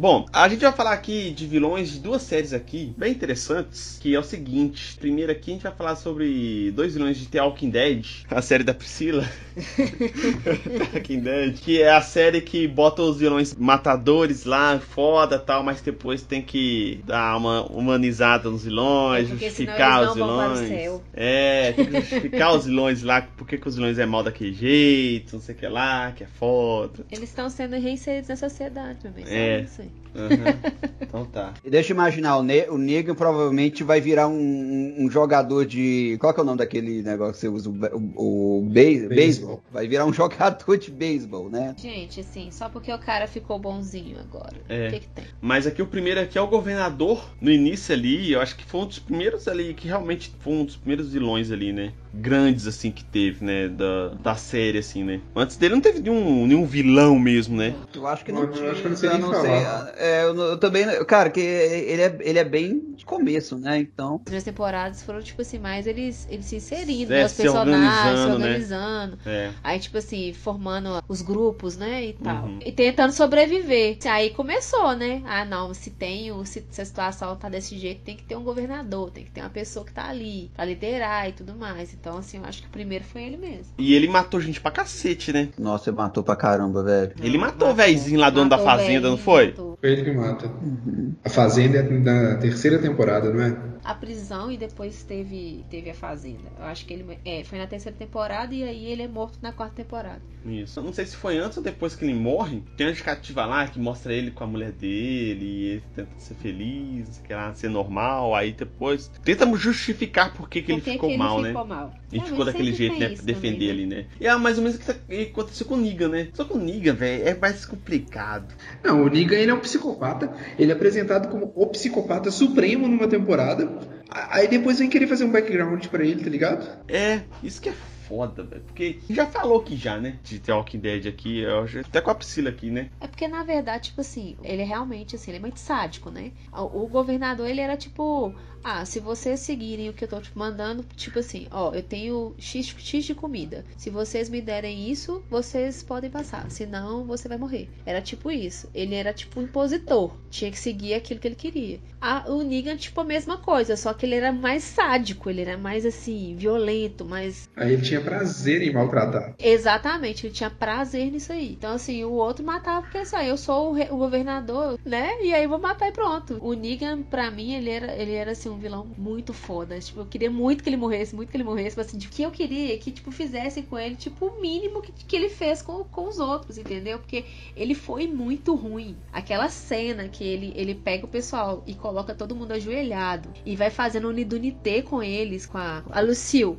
[SPEAKER 1] Bom, a gente vai falar aqui de vilões de duas séries aqui, bem interessantes, que é o seguinte. Primeiro aqui a gente vai falar sobre dois vilões de The Walking Dead, a série da Priscila. Walking Dead, que é a série que bota os vilões matadores lá, foda tal, mas depois tem que dar uma humanizada nos vilões,
[SPEAKER 2] É, porque
[SPEAKER 1] justificar os vilões. É, tem que justificar os vilões lá, por que os vilões é mal daquele jeito, não sei o que lá, que é foda.
[SPEAKER 2] Eles estão sendo reinseridos na sociedade, meu bem. Só
[SPEAKER 1] É.
[SPEAKER 2] isso aí.
[SPEAKER 1] Uhum. Então tá.
[SPEAKER 4] E deixa eu imaginar, o, ne o Negan provavelmente vai virar um, um jogador de. Qual que é o nome daquele negócio que você usa? O, o, o be- beisebol. Vai virar um jogador de beisebol, né?
[SPEAKER 2] Gente, assim, só porque o cara ficou bonzinho agora.
[SPEAKER 1] É.
[SPEAKER 2] O que que tem?
[SPEAKER 1] Mas aqui o primeiro aqui é o governador. No início ali, eu acho que foi um dos primeiros ali, que realmente foi um dos primeiros vilões ali, né? Grandes, assim, que teve, né? Da, da série, assim, né? Antes dele não teve nenhum, nenhum vilão mesmo, né?
[SPEAKER 4] Eu acho que não
[SPEAKER 3] Eu
[SPEAKER 4] tinha.
[SPEAKER 3] acho que eu não sei nem
[SPEAKER 4] sei. É, eu, eu também. Cara, que ele é, ele é bem de começo, né? Então.
[SPEAKER 2] As primeiras temporadas foram, tipo assim, mais eles, eles se inserindo,
[SPEAKER 1] É,
[SPEAKER 2] né? Os
[SPEAKER 1] se
[SPEAKER 2] personagens, se
[SPEAKER 1] organizando, né?
[SPEAKER 2] organizando.
[SPEAKER 1] É.
[SPEAKER 2] Aí, tipo assim, formando os grupos, né? E tal.
[SPEAKER 1] Uhum.
[SPEAKER 2] E tentando sobreviver. Aí começou, né? Ah, não, se tem, se, se a situação tá desse jeito, tem que ter um governador, tem que ter uma pessoa que tá ali pra liderar e tudo mais. Então, assim, eu acho que o primeiro foi ele mesmo.
[SPEAKER 1] E ele matou gente pra cacete, né?
[SPEAKER 4] Nossa, ele matou pra caramba, velho.
[SPEAKER 1] Ele matou o véizinho lá, dono da fazenda, não foi?
[SPEAKER 2] matou.
[SPEAKER 3] Foi ele que mata.
[SPEAKER 4] Uhum.
[SPEAKER 3] A Fazenda é da terceira temporada, não é?
[SPEAKER 2] A prisão e depois teve, teve a fazenda. Eu acho que ele é, foi na terceira temporada e aí ele é morto na quarta temporada.
[SPEAKER 1] Isso. Eu não sei se foi antes ou depois que ele morre. Tem uma justificativa lá que mostra ele com a mulher dele e ele tenta ser feliz, não sei o que lá, ser normal. Aí depois tentamos justificar por que, que ele
[SPEAKER 2] que
[SPEAKER 1] ficou
[SPEAKER 2] que
[SPEAKER 1] mal,
[SPEAKER 2] ele
[SPEAKER 1] né?
[SPEAKER 2] ficou mal?
[SPEAKER 1] E
[SPEAKER 2] É,
[SPEAKER 1] ficou daquele jeito, né? Defender
[SPEAKER 2] também,
[SPEAKER 1] ali, né? E é mais ou menos o que tá- que aconteceu com o Negan, né? Só que o Negan, velho, é mais complicado.
[SPEAKER 3] Não, o Negan ele é um psicopata. Ele é apresentado como o psicopata supremo numa temporada. Aí depois vem querer fazer um background pra ele, tá ligado?
[SPEAKER 1] É, isso que é foda, velho. Porque já falou aqui já, né? De The Walking Dead aqui, eu já- até com a Priscila aqui, né?
[SPEAKER 2] É porque, na verdade, tipo assim, ele é realmente, assim, ele é muito sádico, né? O governador, ele era tipo, ah, se vocês seguirem o que eu tô te mandando, tipo assim, ó, eu tenho X, X de comida. Se vocês me derem isso, vocês podem passar. Senão, você vai morrer. Era tipo isso. Ele era tipo um impositor. Tinha que seguir aquilo que ele queria. A, o Negan, tipo, a mesma coisa, só que ele era mais sádico, ele era mais, assim, violento, mais
[SPEAKER 3] Aí ele tinha prazer em maltratar.
[SPEAKER 2] Exatamente, ele tinha prazer nisso aí. Então, assim, o outro matava porque assim, eu sou o, o governador, né? E aí eu vou matar e pronto. O Negan, pra mim, ele era, ele era assim, um vilão muito foda. Tipo, eu queria muito que ele morresse, muito que ele morresse. Mas assim, o que eu queria que, tipo, fizessem com ele, tipo, o mínimo que, que ele fez com, com os outros, entendeu? Porque ele foi muito ruim. Aquela cena que ele, ele pega o pessoal e coloca todo mundo ajoelhado e vai fazendo unidunité com eles, com a, a.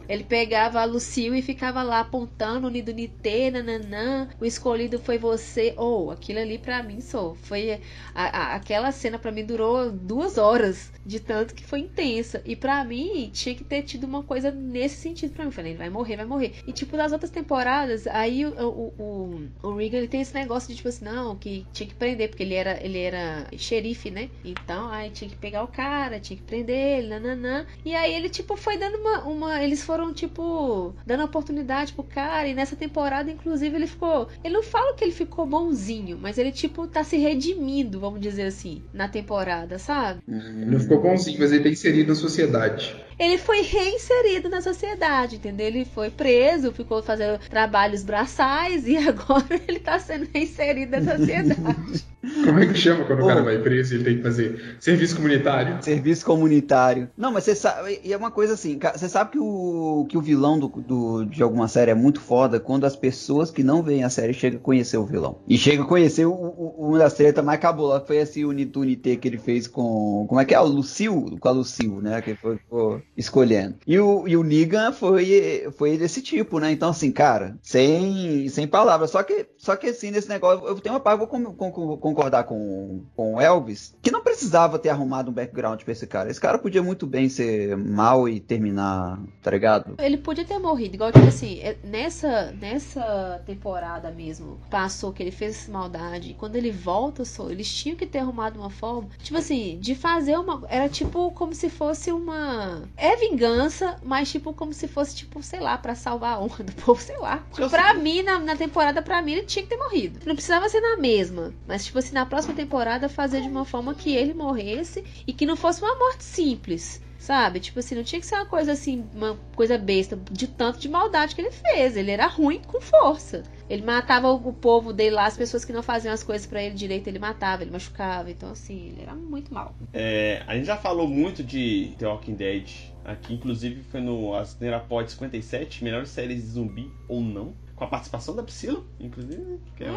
[SPEAKER 2] Ele pegava a Lucille e ficava lá apontando unidunité, nananã, o escolhido foi você. Ou, aquilo ali pra mim só. Foi. a- a- aquela cena pra mim durou duas horas, de tanto que foi intensa. E pra mim tinha que ter tido uma coisa nesse sentido pra mim. Falei, ele vai morrer, vai morrer. E tipo, nas outras temporadas, aí o, o, o, o Regan ele tem esse negócio de tipo assim, não, que tinha que prender, porque ele era, ele era xerife, né? Então, aí tinha que pegar o cara, tinha que prender ele, nananã. E aí ele, tipo, foi dando uma. uma eles foram, tipo, dando oportunidade pro cara. E nessa temporada, inclusive, ele ficou. Ele não fala que ele ficou bonzinho, mas ele, tipo, tá se redimindo, vamos dizer assim, na temporada, sabe?
[SPEAKER 3] Ele não ficou bonzinho, mas ele tá inserido na sociedade.
[SPEAKER 2] Ele foi reinserido na sociedade, entendeu? Ele foi preso, ficou fazendo trabalhos braçais e agora ele tá sendo reinserido na sociedade.
[SPEAKER 3] Como é que chama quando o
[SPEAKER 4] Ô.
[SPEAKER 3] cara vai preso e ele tem que fazer serviço comunitário?
[SPEAKER 4] Serviço comunitário. Não, mas você sabe. E é uma coisa assim, você sabe que o, que o vilão do, do- de alguma série é muito foda quando as pessoas que não veem a série chegam a conhecer o vilão. E chega a conhecer o, o, uma das tretas mais cabulosas, foi esse Unity Unité que ele fez com. Como é que é? O Lucil? Com a Lucil, né? Que foi, ficou escolhendo. E o, e o Negan foi, foi desse tipo, né? Então, assim, cara, sem, sem palavras. Só que, só que assim, nesse negócio, eu tenho uma parte, vou com- com- com- concordar com, com o Elvis, que não precisava ter arrumado um background pra esse cara. Esse cara podia muito bem ser mal e terminar, tá ligado?
[SPEAKER 2] Ele podia ter morrido, igual tipo assim, é- nessa, nessa temporada mesmo, passou que ele fez essa maldade, e quando ele volta, só, eles tinham que ter arrumado uma forma, tipo assim, de fazer uma. Era tipo como se fosse uma. É vingança, mas tipo como se fosse, tipo, sei lá, pra salvar a honra do povo, sei lá.
[SPEAKER 1] Eu
[SPEAKER 2] pra
[SPEAKER 1] sei.
[SPEAKER 2] mim, na, na temporada, pra mim, ele tinha que ter morrido. Não precisava ser na mesma, mas tipo assim, na próxima temporada fazer de uma forma que ele morresse e que não fosse uma morte simples. Sabe? Tipo assim, não tinha que ser uma coisa assim, uma coisa besta, de tanto de maldade que ele fez. Ele era ruim com força. Ele matava o povo dele lá, as pessoas que não faziam as coisas para ele direito, ele matava, ele machucava. Então, assim, ele era muito mal.
[SPEAKER 1] É, a gente já falou muito de The Walking Dead aqui, inclusive foi no Asneira Pod 57, melhores séries de zumbi ou não com a participação da Priscila, inclusive, que é,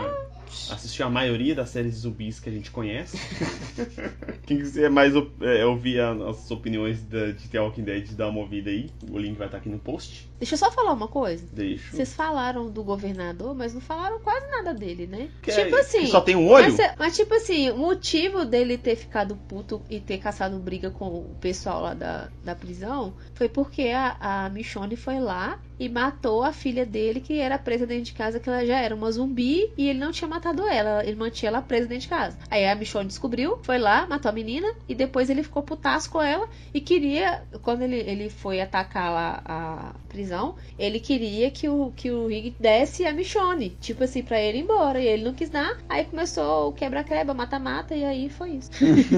[SPEAKER 1] assistiu a maioria das séries de zumbis que a gente conhece. Quem quiser mais é, ouvir as opiniões da, de The Walking Dead, dá uma ouvida aí. O link vai estar aqui no post.
[SPEAKER 2] Deixa eu só falar uma coisa.
[SPEAKER 1] Deixa.
[SPEAKER 2] Vocês falaram do governador, mas não falaram quase nada dele, né?
[SPEAKER 1] Que
[SPEAKER 2] tipo
[SPEAKER 1] é,
[SPEAKER 2] assim.
[SPEAKER 1] Só tem um olho?
[SPEAKER 2] Mas, mas, tipo assim, o motivo dele ter ficado puto e ter caçado briga com o pessoal lá da, da prisão foi porque a, a Michonne foi lá e matou a filha dele, que era presa dentro de casa, que ela já era uma zumbi e ele não tinha matado ela. Ele mantinha ela presa dentro de casa. Aí a Michonne descobriu, foi lá, matou a menina e depois ele ficou putaço com ela e queria, quando ele, ele foi atacar lá a prisão, ele queria que o, que o Rick desse a Michonne, tipo assim, pra ele ir embora. E ele não quis dar. Aí começou o quebra-creba, mata-mata, e aí foi isso.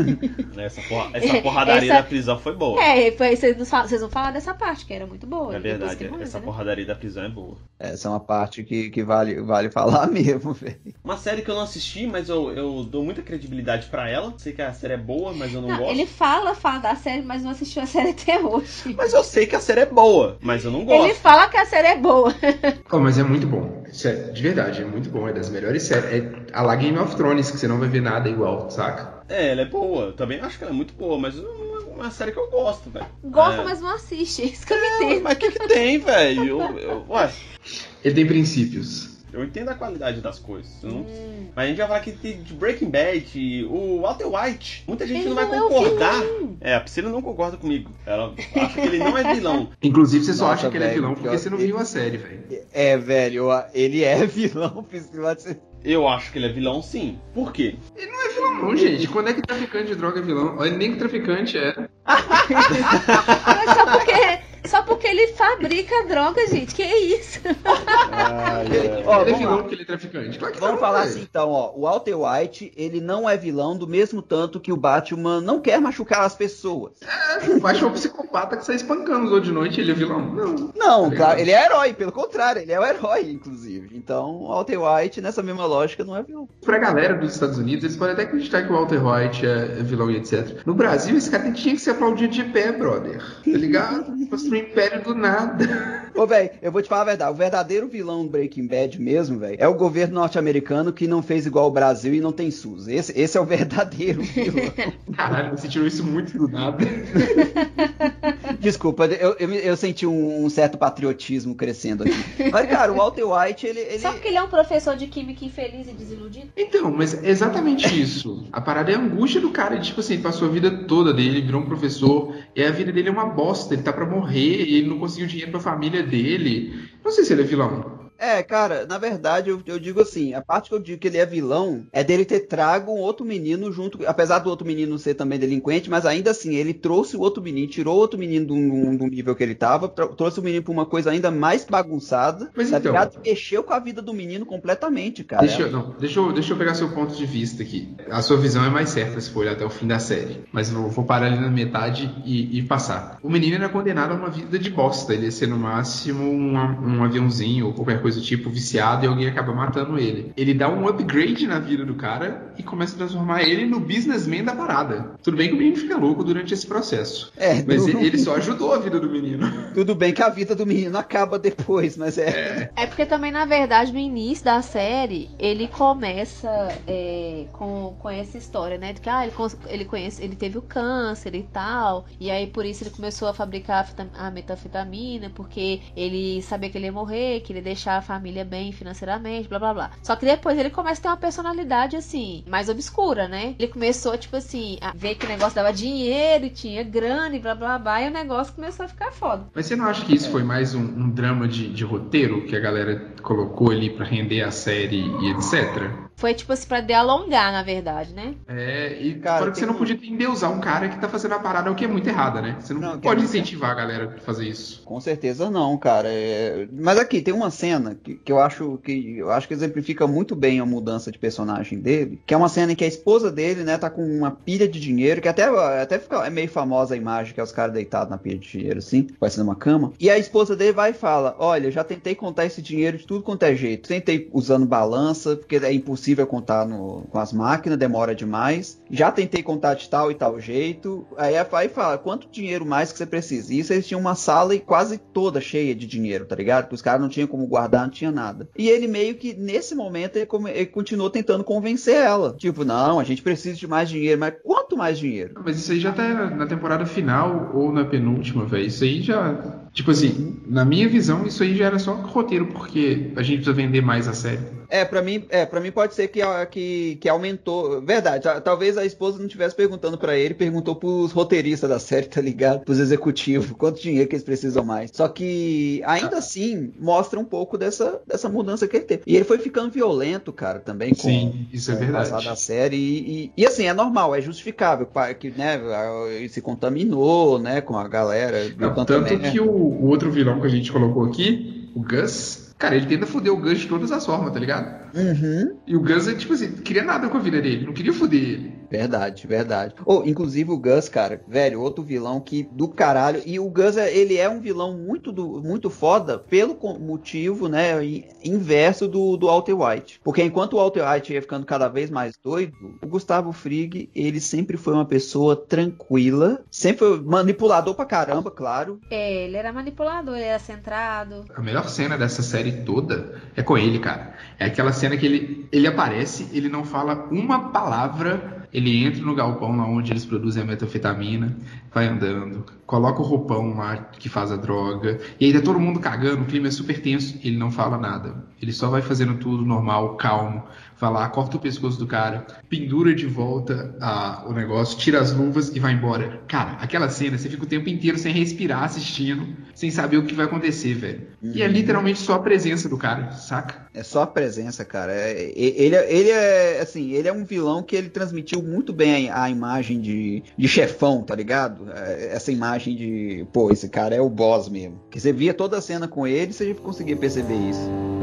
[SPEAKER 1] essa, porra, essa porradaria
[SPEAKER 2] Essa-
[SPEAKER 1] da prisão foi boa.
[SPEAKER 2] É, foi, vocês, não falam, vocês não falam dessa parte, que era muito boa.
[SPEAKER 1] É verdade,
[SPEAKER 2] morreu,
[SPEAKER 1] essa
[SPEAKER 2] né?
[SPEAKER 1] Porradaria da prisão é boa.
[SPEAKER 4] Essa é uma parte que, que vale, vale falar mesmo, velho.
[SPEAKER 1] Uma série que eu não assisti, mas eu, eu dou muita credibilidade pra ela. Sei que a série é boa, mas eu não,
[SPEAKER 2] Não,
[SPEAKER 1] gosto.
[SPEAKER 2] ele fala, fala da série, mas não assistiu a série até hoje.
[SPEAKER 1] Mas eu sei que a série é boa, mas eu não gosto.
[SPEAKER 2] Ele fala que a série é boa.
[SPEAKER 3] Oh, mas é muito bom. Isso é- de verdade, é muito bom. É das melhores séries. É a lá Game of Thrones, que você não vai ver nada igual, saca?
[SPEAKER 1] É, ela é boa. Eu também acho que ela é muito boa, mas não é uma série que eu gosto, velho.
[SPEAKER 2] Gosta,
[SPEAKER 1] É.
[SPEAKER 2] mas não assiste. Isso que eu não
[SPEAKER 1] É,
[SPEAKER 2] entendo.
[SPEAKER 1] mas o que, que tem, velho? Eu, eu, ué,
[SPEAKER 3] Ele tem princípios.
[SPEAKER 1] eu entendo a qualidade das coisas.
[SPEAKER 2] Hum.
[SPEAKER 1] Mas a gente vai falar aqui de de Breaking Bad, o Walter White. Muita gente
[SPEAKER 2] Ele
[SPEAKER 1] não vai
[SPEAKER 2] não é
[SPEAKER 1] concordar. É, a Priscila não concorda comigo. Ela acha que ele não é vilão.
[SPEAKER 3] Inclusive, você só
[SPEAKER 4] Nossa,
[SPEAKER 3] acha que ele é
[SPEAKER 4] velho,
[SPEAKER 3] vilão porque você não
[SPEAKER 4] que-
[SPEAKER 3] viu a série, velho.
[SPEAKER 4] É, velho, ele é vilão psicológico.
[SPEAKER 1] Eu acho que ele é vilão, sim. Por quê?
[SPEAKER 3] Ele não é vilão, não, gente. Quando é que traficante de droga é vilão? Olha, nem que traficante é.
[SPEAKER 2] Mas só porque. Só porque ele fabrica droga, gente. Que isso?
[SPEAKER 4] Ó,
[SPEAKER 3] ele é
[SPEAKER 4] vamos
[SPEAKER 3] vilão porque ele é traficante. Claro que
[SPEAKER 4] Vamos
[SPEAKER 3] não,
[SPEAKER 4] falar assim então, ó. O Walter White, ele não é vilão do mesmo tanto que o Batman não quer machucar as pessoas.
[SPEAKER 3] O Batman é um psicopata que sai espancando os outros de noite, ele é vilão. Não.
[SPEAKER 4] Não,
[SPEAKER 3] Tá ligado?
[SPEAKER 4] ele é herói, pelo contrário, ele é o herói, inclusive. Então, o Walter White, nessa mesma lógica, não é vilão.
[SPEAKER 3] Pra galera dos Estados Unidos, eles podem até acreditar que o Walter White é é vilão e etc. No Brasil, esse cara tinha que ser aplaudido de pé, brother. Tá ligado? Um império do nada.
[SPEAKER 4] Ô, velho, eu vou te falar a verdade. O verdadeiro vilão do Breaking Bad mesmo, velho, é o governo norte-americano que não fez igual o Brasil e não tem SUS. Esse, esse é o verdadeiro vilão.
[SPEAKER 3] Caralho, você tirou isso muito do nada.
[SPEAKER 4] Desculpa, eu, eu, eu senti um, um certo patriotismo crescendo aqui. Mas, cara, o Walter White, ele. ele...
[SPEAKER 2] Só porque ele é um professor de química infeliz e desiludido?
[SPEAKER 3] Então, mas é exatamente isso. A parada é a angústia do cara. de, Tipo assim, ele passou a vida toda dele, virou um professor, e a vida dele é uma bosta. Ele tá pra morrer, e ele não conseguiu dinheiro pra família dele. Não sei se ele é vilão.
[SPEAKER 4] É, cara, na verdade, eu, eu digo assim, a parte que eu digo que ele é vilão é dele ter trago um outro menino junto, apesar do outro menino ser também delinquente, mas ainda assim, ele trouxe o outro menino, tirou o outro menino do, do- nível que ele tava, tro- trouxe o menino pra uma coisa ainda mais bagunçada,
[SPEAKER 3] Mas
[SPEAKER 4] tá
[SPEAKER 3] então-
[SPEAKER 4] ligado? Mexeu com a vida do menino completamente, cara.
[SPEAKER 3] Deixa, eu- não, deixa, eu, deixa eu pegar seu ponto de vista aqui. A sua visão é mais certa se for olhar até o fim da série. Mas eu vou parar ali na metade e, e passar. O menino era condenado a uma vida de bosta. Ele ia ser no máximo um, um aviãozinho ou qualquer coisa do tipo, viciado, e alguém acaba matando ele. Ele dá um upgrade na vida do cara e começa a transformar ele no businessman da parada. Tudo bem que o menino fica louco durante esse processo.
[SPEAKER 4] É,
[SPEAKER 3] Mas
[SPEAKER 4] tudo,
[SPEAKER 3] ele só ajudou a vida do menino.
[SPEAKER 4] tudo bem que a vida do menino acaba depois, mas é.
[SPEAKER 2] É porque também, na verdade, no início da série, ele começa é, com, com essa história, né? De que ah, ele, ele, conhece, ele teve o câncer e tal. E aí, por isso, ele começou a fabricar a fita- a metanfetamina, porque ele sabia que ele ia morrer, que ele ia deixar a família bem financeiramente, blá blá blá. Só que depois ele começa a ter uma personalidade, assim, mais obscura, né? Ele começou, tipo assim, a ver que o negócio dava dinheiro, e tinha grana e blá blá blá, e o negócio começou a ficar foda.
[SPEAKER 3] Mas você não acha que isso foi mais um, um drama de, de roteiro que a galera colocou ali pra render a série e etc?
[SPEAKER 2] Foi, tipo assim, pra de alongar, na verdade, né?
[SPEAKER 3] É, e
[SPEAKER 4] Cara,
[SPEAKER 3] fora que você não podia endeusar um cara que tá fazendo a parada, o que é muito errada, né? Você não,
[SPEAKER 4] Não, que
[SPEAKER 3] pode
[SPEAKER 4] é-
[SPEAKER 3] incentivar a galera a fazer isso.
[SPEAKER 4] Com certeza não, cara. É, Mas aqui, tem uma cena cena que, que eu acho que eu acho que exemplifica muito bem a mudança de personagem dele, que é uma cena em que a esposa dele, né, tá com uma pilha de dinheiro, que até, até fica, é meio famosa a imagem, que é os caras deitados na pilha de dinheiro, assim, parecendo uma cama. E a esposa dele vai e fala: Olha, já tentei contar esse dinheiro de tudo quanto é jeito. Tentei usando balança, porque é impossível contar no, com as máquinas, demora demais. Já tentei contar de tal e tal jeito. Aí a pai fala: Quanto dinheiro mais que você precisa? E isso eles tinham uma sala quase toda cheia de dinheiro, tá ligado? Porque os caras não tinham como guardar, não tinha nada. E ele meio que, nesse momento, ele, ele continuou tentando convencer ela. Tipo, não, a gente precisa de mais dinheiro, mas quanto mais dinheiro?
[SPEAKER 3] Mas isso aí já tá na temporada final ou na penúltima, velho. Isso aí já. Tipo assim, na minha visão, isso aí já era só roteiro, porque a gente precisa vender mais a série.
[SPEAKER 4] É, pra mim, é, pra mim pode ser que, que, que aumentou. Verdade, talvez a esposa não estivesse perguntando para ele, perguntou pros roteiristas da série, tá ligado? Pros executivos, quanto dinheiro que eles precisam mais. Só que, ainda assim, mostra um pouco dessa, dessa mudança que ele teve. E ele foi ficando violento, cara, também com,
[SPEAKER 3] Sim, isso é verdade.
[SPEAKER 4] o da série. E, e, e, assim, é normal, é justificável, que né, ele se contaminou, né, com a galera.
[SPEAKER 3] Não, tanto também, que o, o outro vilão que a gente colocou aqui, o Gus, Cara, ele tenta foder o Gus de todas as formas, tá ligado?
[SPEAKER 4] Uhum.
[SPEAKER 3] E o Gus, tipo assim, não queria nada com a vida dele, não queria foder ele.
[SPEAKER 4] Verdade, verdade. Ou, oh, inclusive o Gus, cara, velho, outro vilão que do caralho. E o Gus, ele é um vilão muito, do, muito foda pelo motivo, né, inverso do, do Walter White. Porque enquanto o Walter White ia ficando cada vez mais doido, o Gustavo Frigg, ele sempre foi uma pessoa tranquila, sempre foi manipulador pra caramba, claro.
[SPEAKER 2] É, ele era manipulador, ele era centrado.
[SPEAKER 3] A melhor cena dessa série toda é com ele, cara. É aquela cena que ele, ele aparece, ele não fala uma palavra ele entra no galpão lá onde eles produzem a metanfetamina, vai andando, coloca o roupão lá que faz a droga, e aí tá todo mundo cagando, o clima é super tenso, ele não fala nada. Ele só vai fazendo tudo normal, calmo, vai lá, corta o pescoço do cara, pendura de volta a, o negócio, tira as luvas e vai embora. Cara, aquela cena, você fica o tempo inteiro sem respirar, assistindo, sem saber o que vai acontecer, velho. Uhum. E é uhum. literalmente só a presença do cara, saca?
[SPEAKER 4] É só a presença, cara. É, ele, ele é, assim, ele é um vilão que ele transmitiu muito bem a, a imagem de, de chefão, tá ligado? É, essa imagem de, pô, esse cara é o boss mesmo. Que você via toda a cena com ele, você já conseguia perceber isso.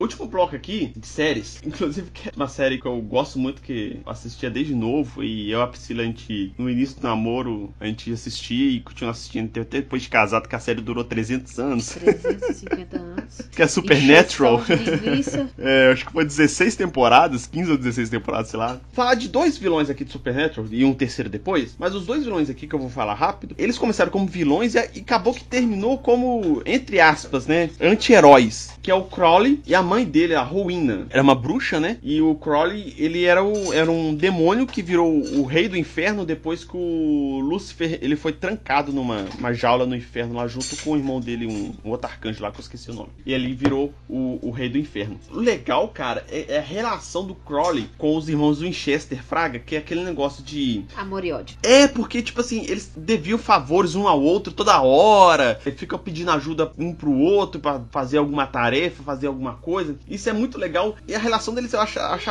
[SPEAKER 1] Último bloco aqui de séries, inclusive que é uma série que eu gosto muito, que assistia desde novo, e eu e a Priscila, a gente, no início do namoro, a gente assistia e continua assistindo até depois de casado, que a série durou 300 anos.
[SPEAKER 2] 350 anos.
[SPEAKER 1] que é Supernatural. é, acho que foi 16 temporadas, 15 ou 16 temporadas, sei lá. Falar de dois vilões aqui de Supernatural e um terceiro depois, mas os dois vilões aqui que eu vou falar rápido, eles começaram como vilões e, e acabou que terminou como, entre aspas, né, anti-heróis, que é o Crowley e a mãe dele, a Rowena, era uma bruxa, né? E o Crowley, ele era, o, era um demônio que virou o rei do inferno depois que o Lúcifer, ele foi trancado numa jaula no inferno lá junto com o irmão dele, um, um outro arcanjo lá que eu esqueci o nome. E ele virou o, o rei do inferno. O legal, cara, é, é, a relação do Crowley com os irmãos do Winchester, Fraga, que é aquele negócio de...
[SPEAKER 2] Amor e ódio.
[SPEAKER 1] É, porque, tipo assim, eles deviam favores um ao outro toda hora. Eles ficam pedindo ajuda um pro outro para fazer alguma tarefa, fazer alguma coisa coisa. Isso é muito legal. E a relação deles eu acho, acho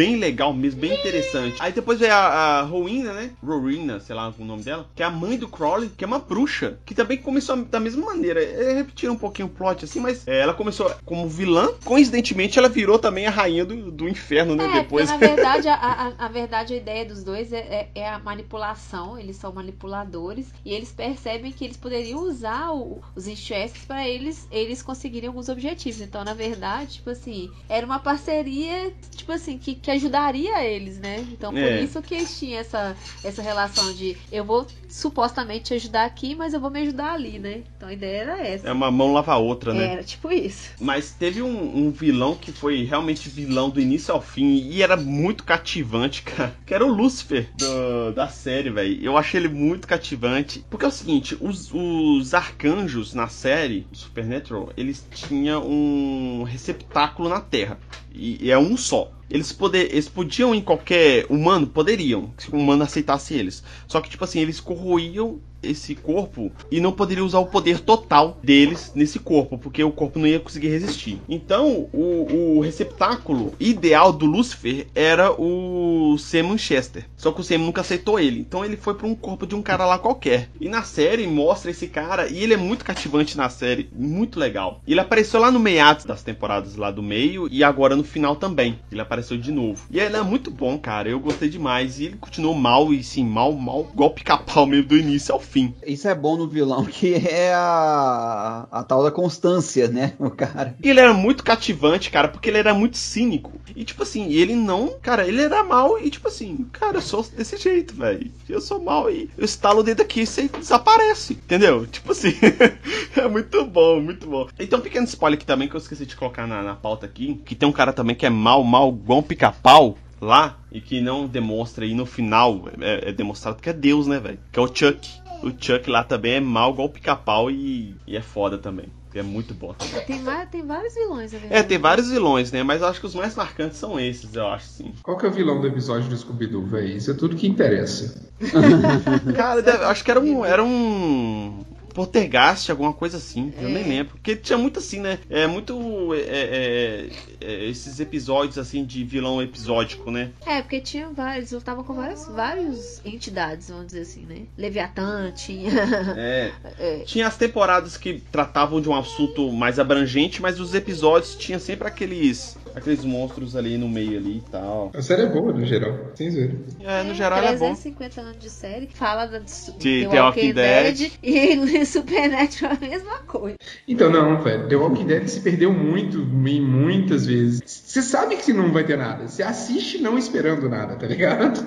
[SPEAKER 1] bem legal mesmo, bem interessante. Aí depois vem a, a Rowena, né? Rowena, sei lá o nome dela, que é a mãe do Crowley, que é uma bruxa, que também começou da mesma maneira. É, repetiram um pouquinho o plot assim, mas é, ela começou como vilã, coincidentemente ela virou também a rainha do, do inferno, né?
[SPEAKER 2] É,
[SPEAKER 1] depois.
[SPEAKER 2] na verdade, a, a, a, verdade, a ideia dos dois é, é, é, a manipulação, eles são manipuladores e eles percebem que eles poderiam usar o, os enxertos para eles, eles conseguirem alguns objetivos. Então, na verdade, tipo assim, era uma parceria, tipo assim, que, que ajudaria eles, né? Então por é. isso que eles tinham essa, essa relação de eu vou supostamente te ajudar aqui, mas eu vou me ajudar ali, né? Então a ideia era essa.
[SPEAKER 1] É uma mão lava a outra, né?
[SPEAKER 2] Era tipo isso.
[SPEAKER 1] Mas teve um, um vilão que foi realmente vilão do início ao fim e era muito cativante, cara. Que era o Lucifer do, da série, velho. Eu achei ele muito cativante. Porque é o seguinte, os, os arcanjos na série Supernatural, eles tinham um receptáculo na Terra. E, e é um só. Eles, poder, eles podiam em qualquer humano? Poderiam, se o humano aceitasse eles. Só que, tipo assim, eles corroíam esse corpo e não poderia usar o poder total deles nesse corpo, porque o corpo não ia conseguir resistir. Então, o, o receptáculo ideal do Lucifer era o Sam Manchester. Só que o Sam nunca aceitou ele. Então ele foi para um corpo de um cara lá qualquer. E na série mostra esse cara e ele é muito cativante na série, muito legal. Ele apareceu lá no meados das temporadas lá do meio e agora no final também. Ele apareceu de novo. E ele é muito bom, cara. Eu gostei demais. E ele continuou mal e sim, mal, mal, igual pica-pau mesmo do início ao fim.
[SPEAKER 4] Isso é bom no vilão, que é a, a tal da constância, né? O cara.
[SPEAKER 1] E ele era muito cativante, cara, porque ele era muito cínico. E tipo assim, ele não. Cara, ele era mal e tipo assim, cara, eu sou desse jeito, velho. Eu sou mal e eu estalo o dedo aqui e você desaparece. Entendeu? Tipo assim. é muito bom, muito bom. Então, um pequeno spoiler aqui também que eu esqueci de colocar na, na pauta aqui. Que tem um cara também que é mal, mal, igual um pica-pau lá e que não demonstra e no final é, é demonstrado que é Deus, né, velho? Que é o Chuck. O Chuck lá também é mal igual o pica-pau e, e é foda também. É muito bom.
[SPEAKER 2] Tem, tem vários vilões, na
[SPEAKER 1] É,
[SPEAKER 2] verdade.
[SPEAKER 1] tem vários vilões, né? Mas eu acho que os mais marcantes são esses, eu acho, sim.
[SPEAKER 3] Qual que é o vilão do episódio do Scooby-Doo, velho? Isso é tudo que interessa.
[SPEAKER 1] Cara, deve- acho que era um. Era um. Poltergeist, alguma coisa assim, eu
[SPEAKER 2] É.
[SPEAKER 1] nem lembro. Porque tinha muito assim, né? É muito. é, é, é, esses episódios assim de vilão episódico, né?
[SPEAKER 2] É, porque tinha vários, lutavam com várias, várias entidades, vamos dizer assim, né? Leviatã tinha.
[SPEAKER 1] É.
[SPEAKER 2] é,
[SPEAKER 1] Tinha as temporadas que tratavam de um assunto mais abrangente, mas os episódios tinha sempre aqueles. Aqueles monstros ali no meio ali e tal.
[SPEAKER 3] A série é boa, no geral. Sem zoeira.
[SPEAKER 1] É, no geral é bom.
[SPEAKER 2] 350 anos de série, fala da, de,
[SPEAKER 1] De The Walking Dead.
[SPEAKER 2] e Supernatural é a mesma coisa.
[SPEAKER 3] Então, não, velho. The Walking Dead se perdeu muito, em muitas vezes. Você sabe que não vai ter nada. Você assiste não esperando nada, tá ligado?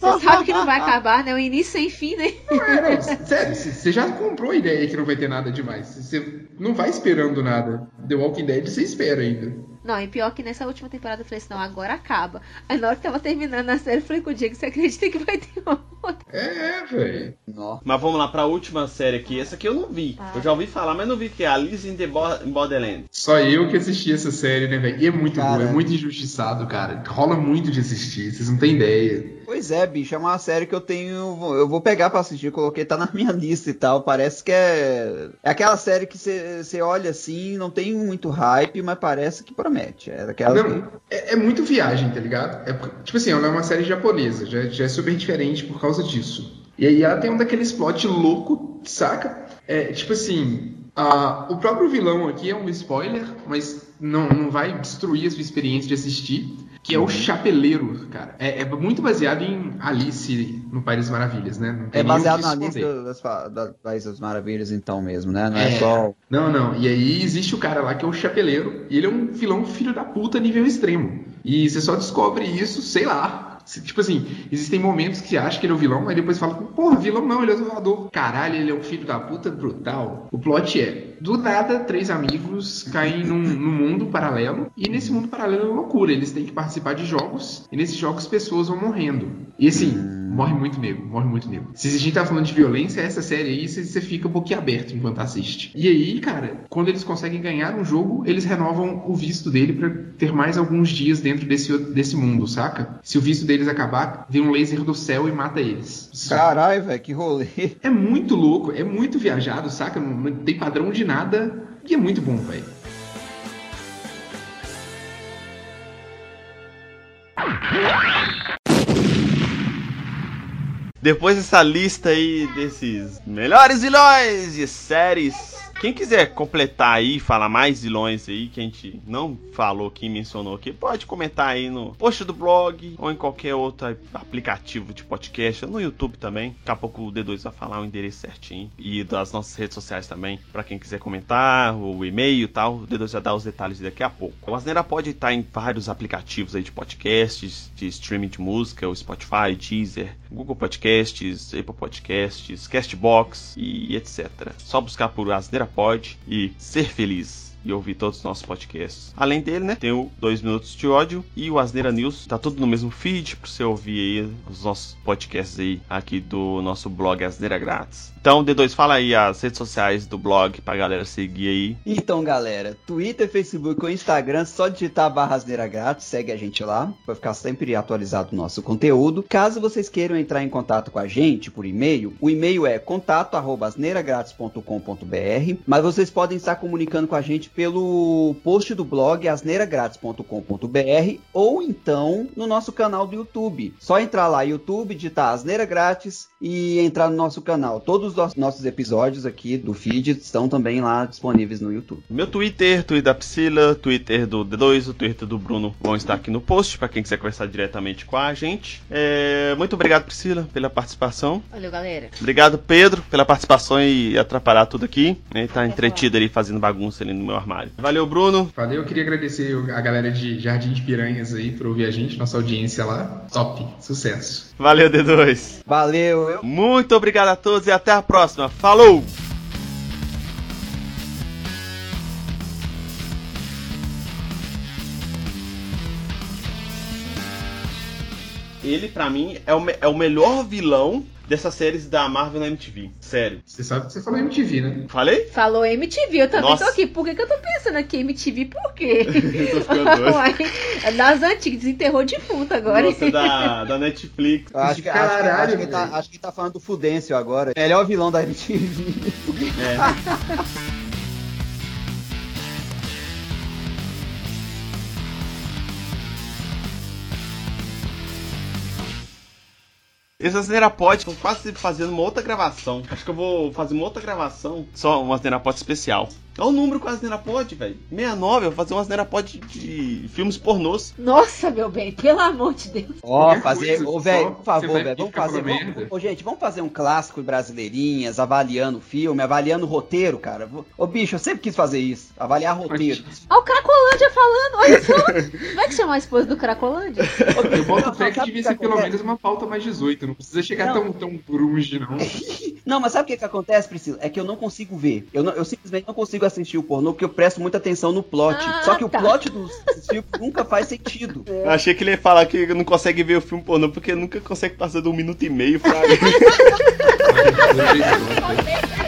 [SPEAKER 2] Você sabe que não vai acabar, né? O início sem fim, né?
[SPEAKER 3] Não, é, não, sério, você já comprou a ideia que não vai ter nada demais. Você não vai esperando nada. The Walking Dead você espera ainda.
[SPEAKER 2] Não, e pior que nessa última temporada eu falei assim, não, agora acaba. Aí na hora que tava terminando a série, eu falei com o Diego, você acredita que vai ter uma outra?
[SPEAKER 3] É, velho.
[SPEAKER 4] Nó.
[SPEAKER 1] Mas vamos lá pra última série aqui. Essa aqui eu não vi.
[SPEAKER 2] Tá.
[SPEAKER 1] Eu já ouvi falar, mas não vi que é Alice in the Bo- in Borderland.
[SPEAKER 3] Só eu que assisti essa série, né, velho? E é muito boa,
[SPEAKER 4] Cara.
[SPEAKER 3] é muito injustiçado, cara. Rola muito de assistir, vocês não têm ideia.
[SPEAKER 4] Pois é, bicho, é uma série que eu tenho. Eu vou pegar pra assistir, coloquei, tá na minha lista e tal. Parece que é. É aquela série que você olha assim, não tem muito hype, mas parece que promete. É daquela que.
[SPEAKER 3] Não, é, é muito viagem, tá ligado? É, tipo assim, ela é uma série japonesa, já, já é super diferente por causa disso. E aí ela tem um daqueles plot louco, saca? É, tipo assim, a- o próprio vilão aqui é um spoiler, mas não, não vai destruir a sua experiência de assistir, que é o Chapeleiro, cara. É, é muito baseado em Alice no País das Maravilhas, né?
[SPEAKER 4] É baseado na
[SPEAKER 3] esconder.
[SPEAKER 4] lista das, da- das Maravilhas, então mesmo, né? Não é,
[SPEAKER 3] É.
[SPEAKER 4] só.
[SPEAKER 3] Não, não. E aí existe o cara lá que é o Chapeleiro, e ele é um vilão filho da puta nível extremo. E você só descobre isso, sei lá. Tipo assim, existem momentos que acha que ele é o vilão, aí depois fala, porra, vilão não, ele é o salvador. Caralho, ele é um filho da puta brutal. O plot é, do nada, três amigos caem num, num mundo paralelo, e nesse mundo paralelo é loucura. Eles têm que participar de jogos, e nesses jogos pessoas vão morrendo. E assim, morre muito nego, morre muito nego. Se a gente tá falando de violência, essa série aí, você fica boquiaberto enquanto assiste. E aí, cara, quando eles conseguem ganhar um jogo, eles renovam o visto dele pra ter mais alguns dias dentro desse, desse mundo, saca? Se o visto deles acabar, vem um laser do céu e mata eles.
[SPEAKER 4] Caralho, velho, que rolê.
[SPEAKER 3] É muito louco, é muito viajado, saca? Não, não tem padrão de nada e é muito bom, velho.
[SPEAKER 1] Depois dessa lista aí desses melhores vilões de séries. Quem quiser completar aí, falar mais vilões aí que a gente não falou aqui, mencionou aqui, pode comentar aí no post do blog ou em qualquer outro aplicativo de podcast, no YouTube também. Daqui a pouco o D2 vai falar o endereço certinho e das nossas redes sociais também, pra quem quiser comentar, o e-mail e tal. O D2 vai dar os detalhes daqui a pouco. O Asneira pode estar em vários aplicativos aí de podcasts, de streaming de música, o Spotify, Deezer, Google Podcasts, Apple Podcasts, Castbox e etc. Só buscar por Asneira Pod e ser feliz. E ouvir todos os nossos podcasts. Além dele, né, tem o 2 Minutos de Ódio e o Asneira News. Tá tudo no mesmo feed pra você ouvir aí os nossos podcasts aí aqui do nosso blog Asneira Grátis. Então, D2, fala aí as redes sociais do blog pra galera seguir aí.
[SPEAKER 4] Então, galera, Twitter, Facebook ou Instagram, só digitar barra asneira grátis, segue a gente lá, vai ficar sempre atualizado o nosso conteúdo. Caso vocês queiram entrar em contato com a gente por e-mail, o e-mail é contato@asneiragratis.com.br, mas vocês podem estar comunicando com a gente pelo post do blog asneiragratis.com.br ou então no nosso canal do YouTube. Só entrar lá YouTube, digitar Asneira Grátis e entrar no nosso canal. Todos os nossos episódios aqui do feed estão também lá disponíveis no YouTube.
[SPEAKER 1] Meu Twitter, Twitter da Priscila, Twitter do D2, o Twitter do Bruno vão estar aqui no post para quem quiser conversar diretamente com a gente. É, muito obrigado, Priscila, pela participação.
[SPEAKER 2] Valeu, galera.
[SPEAKER 1] Obrigado, Pedro, pela participação e atrapalhar tudo aqui. Ele tá entretido ali fazendo bagunça ali no meu armário. Valeu, Bruno.
[SPEAKER 3] Valeu, eu queria agradecer a galera de Jardim de Piranhas aí por ouvir a gente, nossa audiência lá. Top, sucesso.
[SPEAKER 1] Valeu, D2.
[SPEAKER 4] Valeu, eu
[SPEAKER 1] Muito obrigado a todos e até a próxima. Falou! Ele, pra mim, é o, me- é o melhor vilão dessas séries da Marvel na MTV. Sério.
[SPEAKER 3] Você sabe que você falou MTV, né?
[SPEAKER 1] Falei?
[SPEAKER 2] Falou MTV, eu também
[SPEAKER 1] Nossa.
[SPEAKER 2] tô aqui. Por que, que eu tô pensando aqui MTV? Por quê?
[SPEAKER 1] Tô ficando doido.
[SPEAKER 2] Uai, das antigas, desenterrou defunto agora.
[SPEAKER 1] Nossa, da, da Netflix.
[SPEAKER 4] Acho que, acho, que-
[SPEAKER 3] Caralho,
[SPEAKER 4] acho que ele tá, acho que tá falando do Fudêncio agora. Melhor vilão da MTV.
[SPEAKER 1] É. Esse Asneirapod, estão quase fazendo uma outra gravação. Acho que eu vou fazer uma outra gravação, só um Asneirapod especial. Olha o número com o Asneirapod, velho. 69, eu vou fazer um Asneirapod de filmes pornôs.
[SPEAKER 2] Nossa, meu bem, pelo amor de Deus.
[SPEAKER 4] Ó,
[SPEAKER 3] Qualquer
[SPEAKER 4] fazer. Ô, velho, por favor, velho, vamos fazer. Vamos, ô, gente, vamos fazer um clássico em brasileirinhas, avaliando o filme, avaliando o roteiro, cara. Ô, bicho, eu sempre quis fazer isso. Avaliar roteiro.
[SPEAKER 2] Olha o Cracolândia falando, olha só. Vai que chamar a esposa do Cracolândia?
[SPEAKER 3] Eu boto fé que devia ser pelo menos uma pauta mais 18. Não precisa chegar
[SPEAKER 4] Não.
[SPEAKER 3] tão, tão grunge, não.
[SPEAKER 4] Não, mas sabe o que, que acontece, Priscila? É que eu não consigo ver. Eu, não- eu simplesmente não consigo assistir o pornô porque eu presto muita atenção no plot.
[SPEAKER 2] Ah,
[SPEAKER 4] Só que o
[SPEAKER 2] tá.
[SPEAKER 4] plot dos dos filmes nunca faz sentido.
[SPEAKER 1] Eu achei que ele ia falar que não consegue ver o filme pornô porque nunca consegue passar de um minuto e meio, fraga.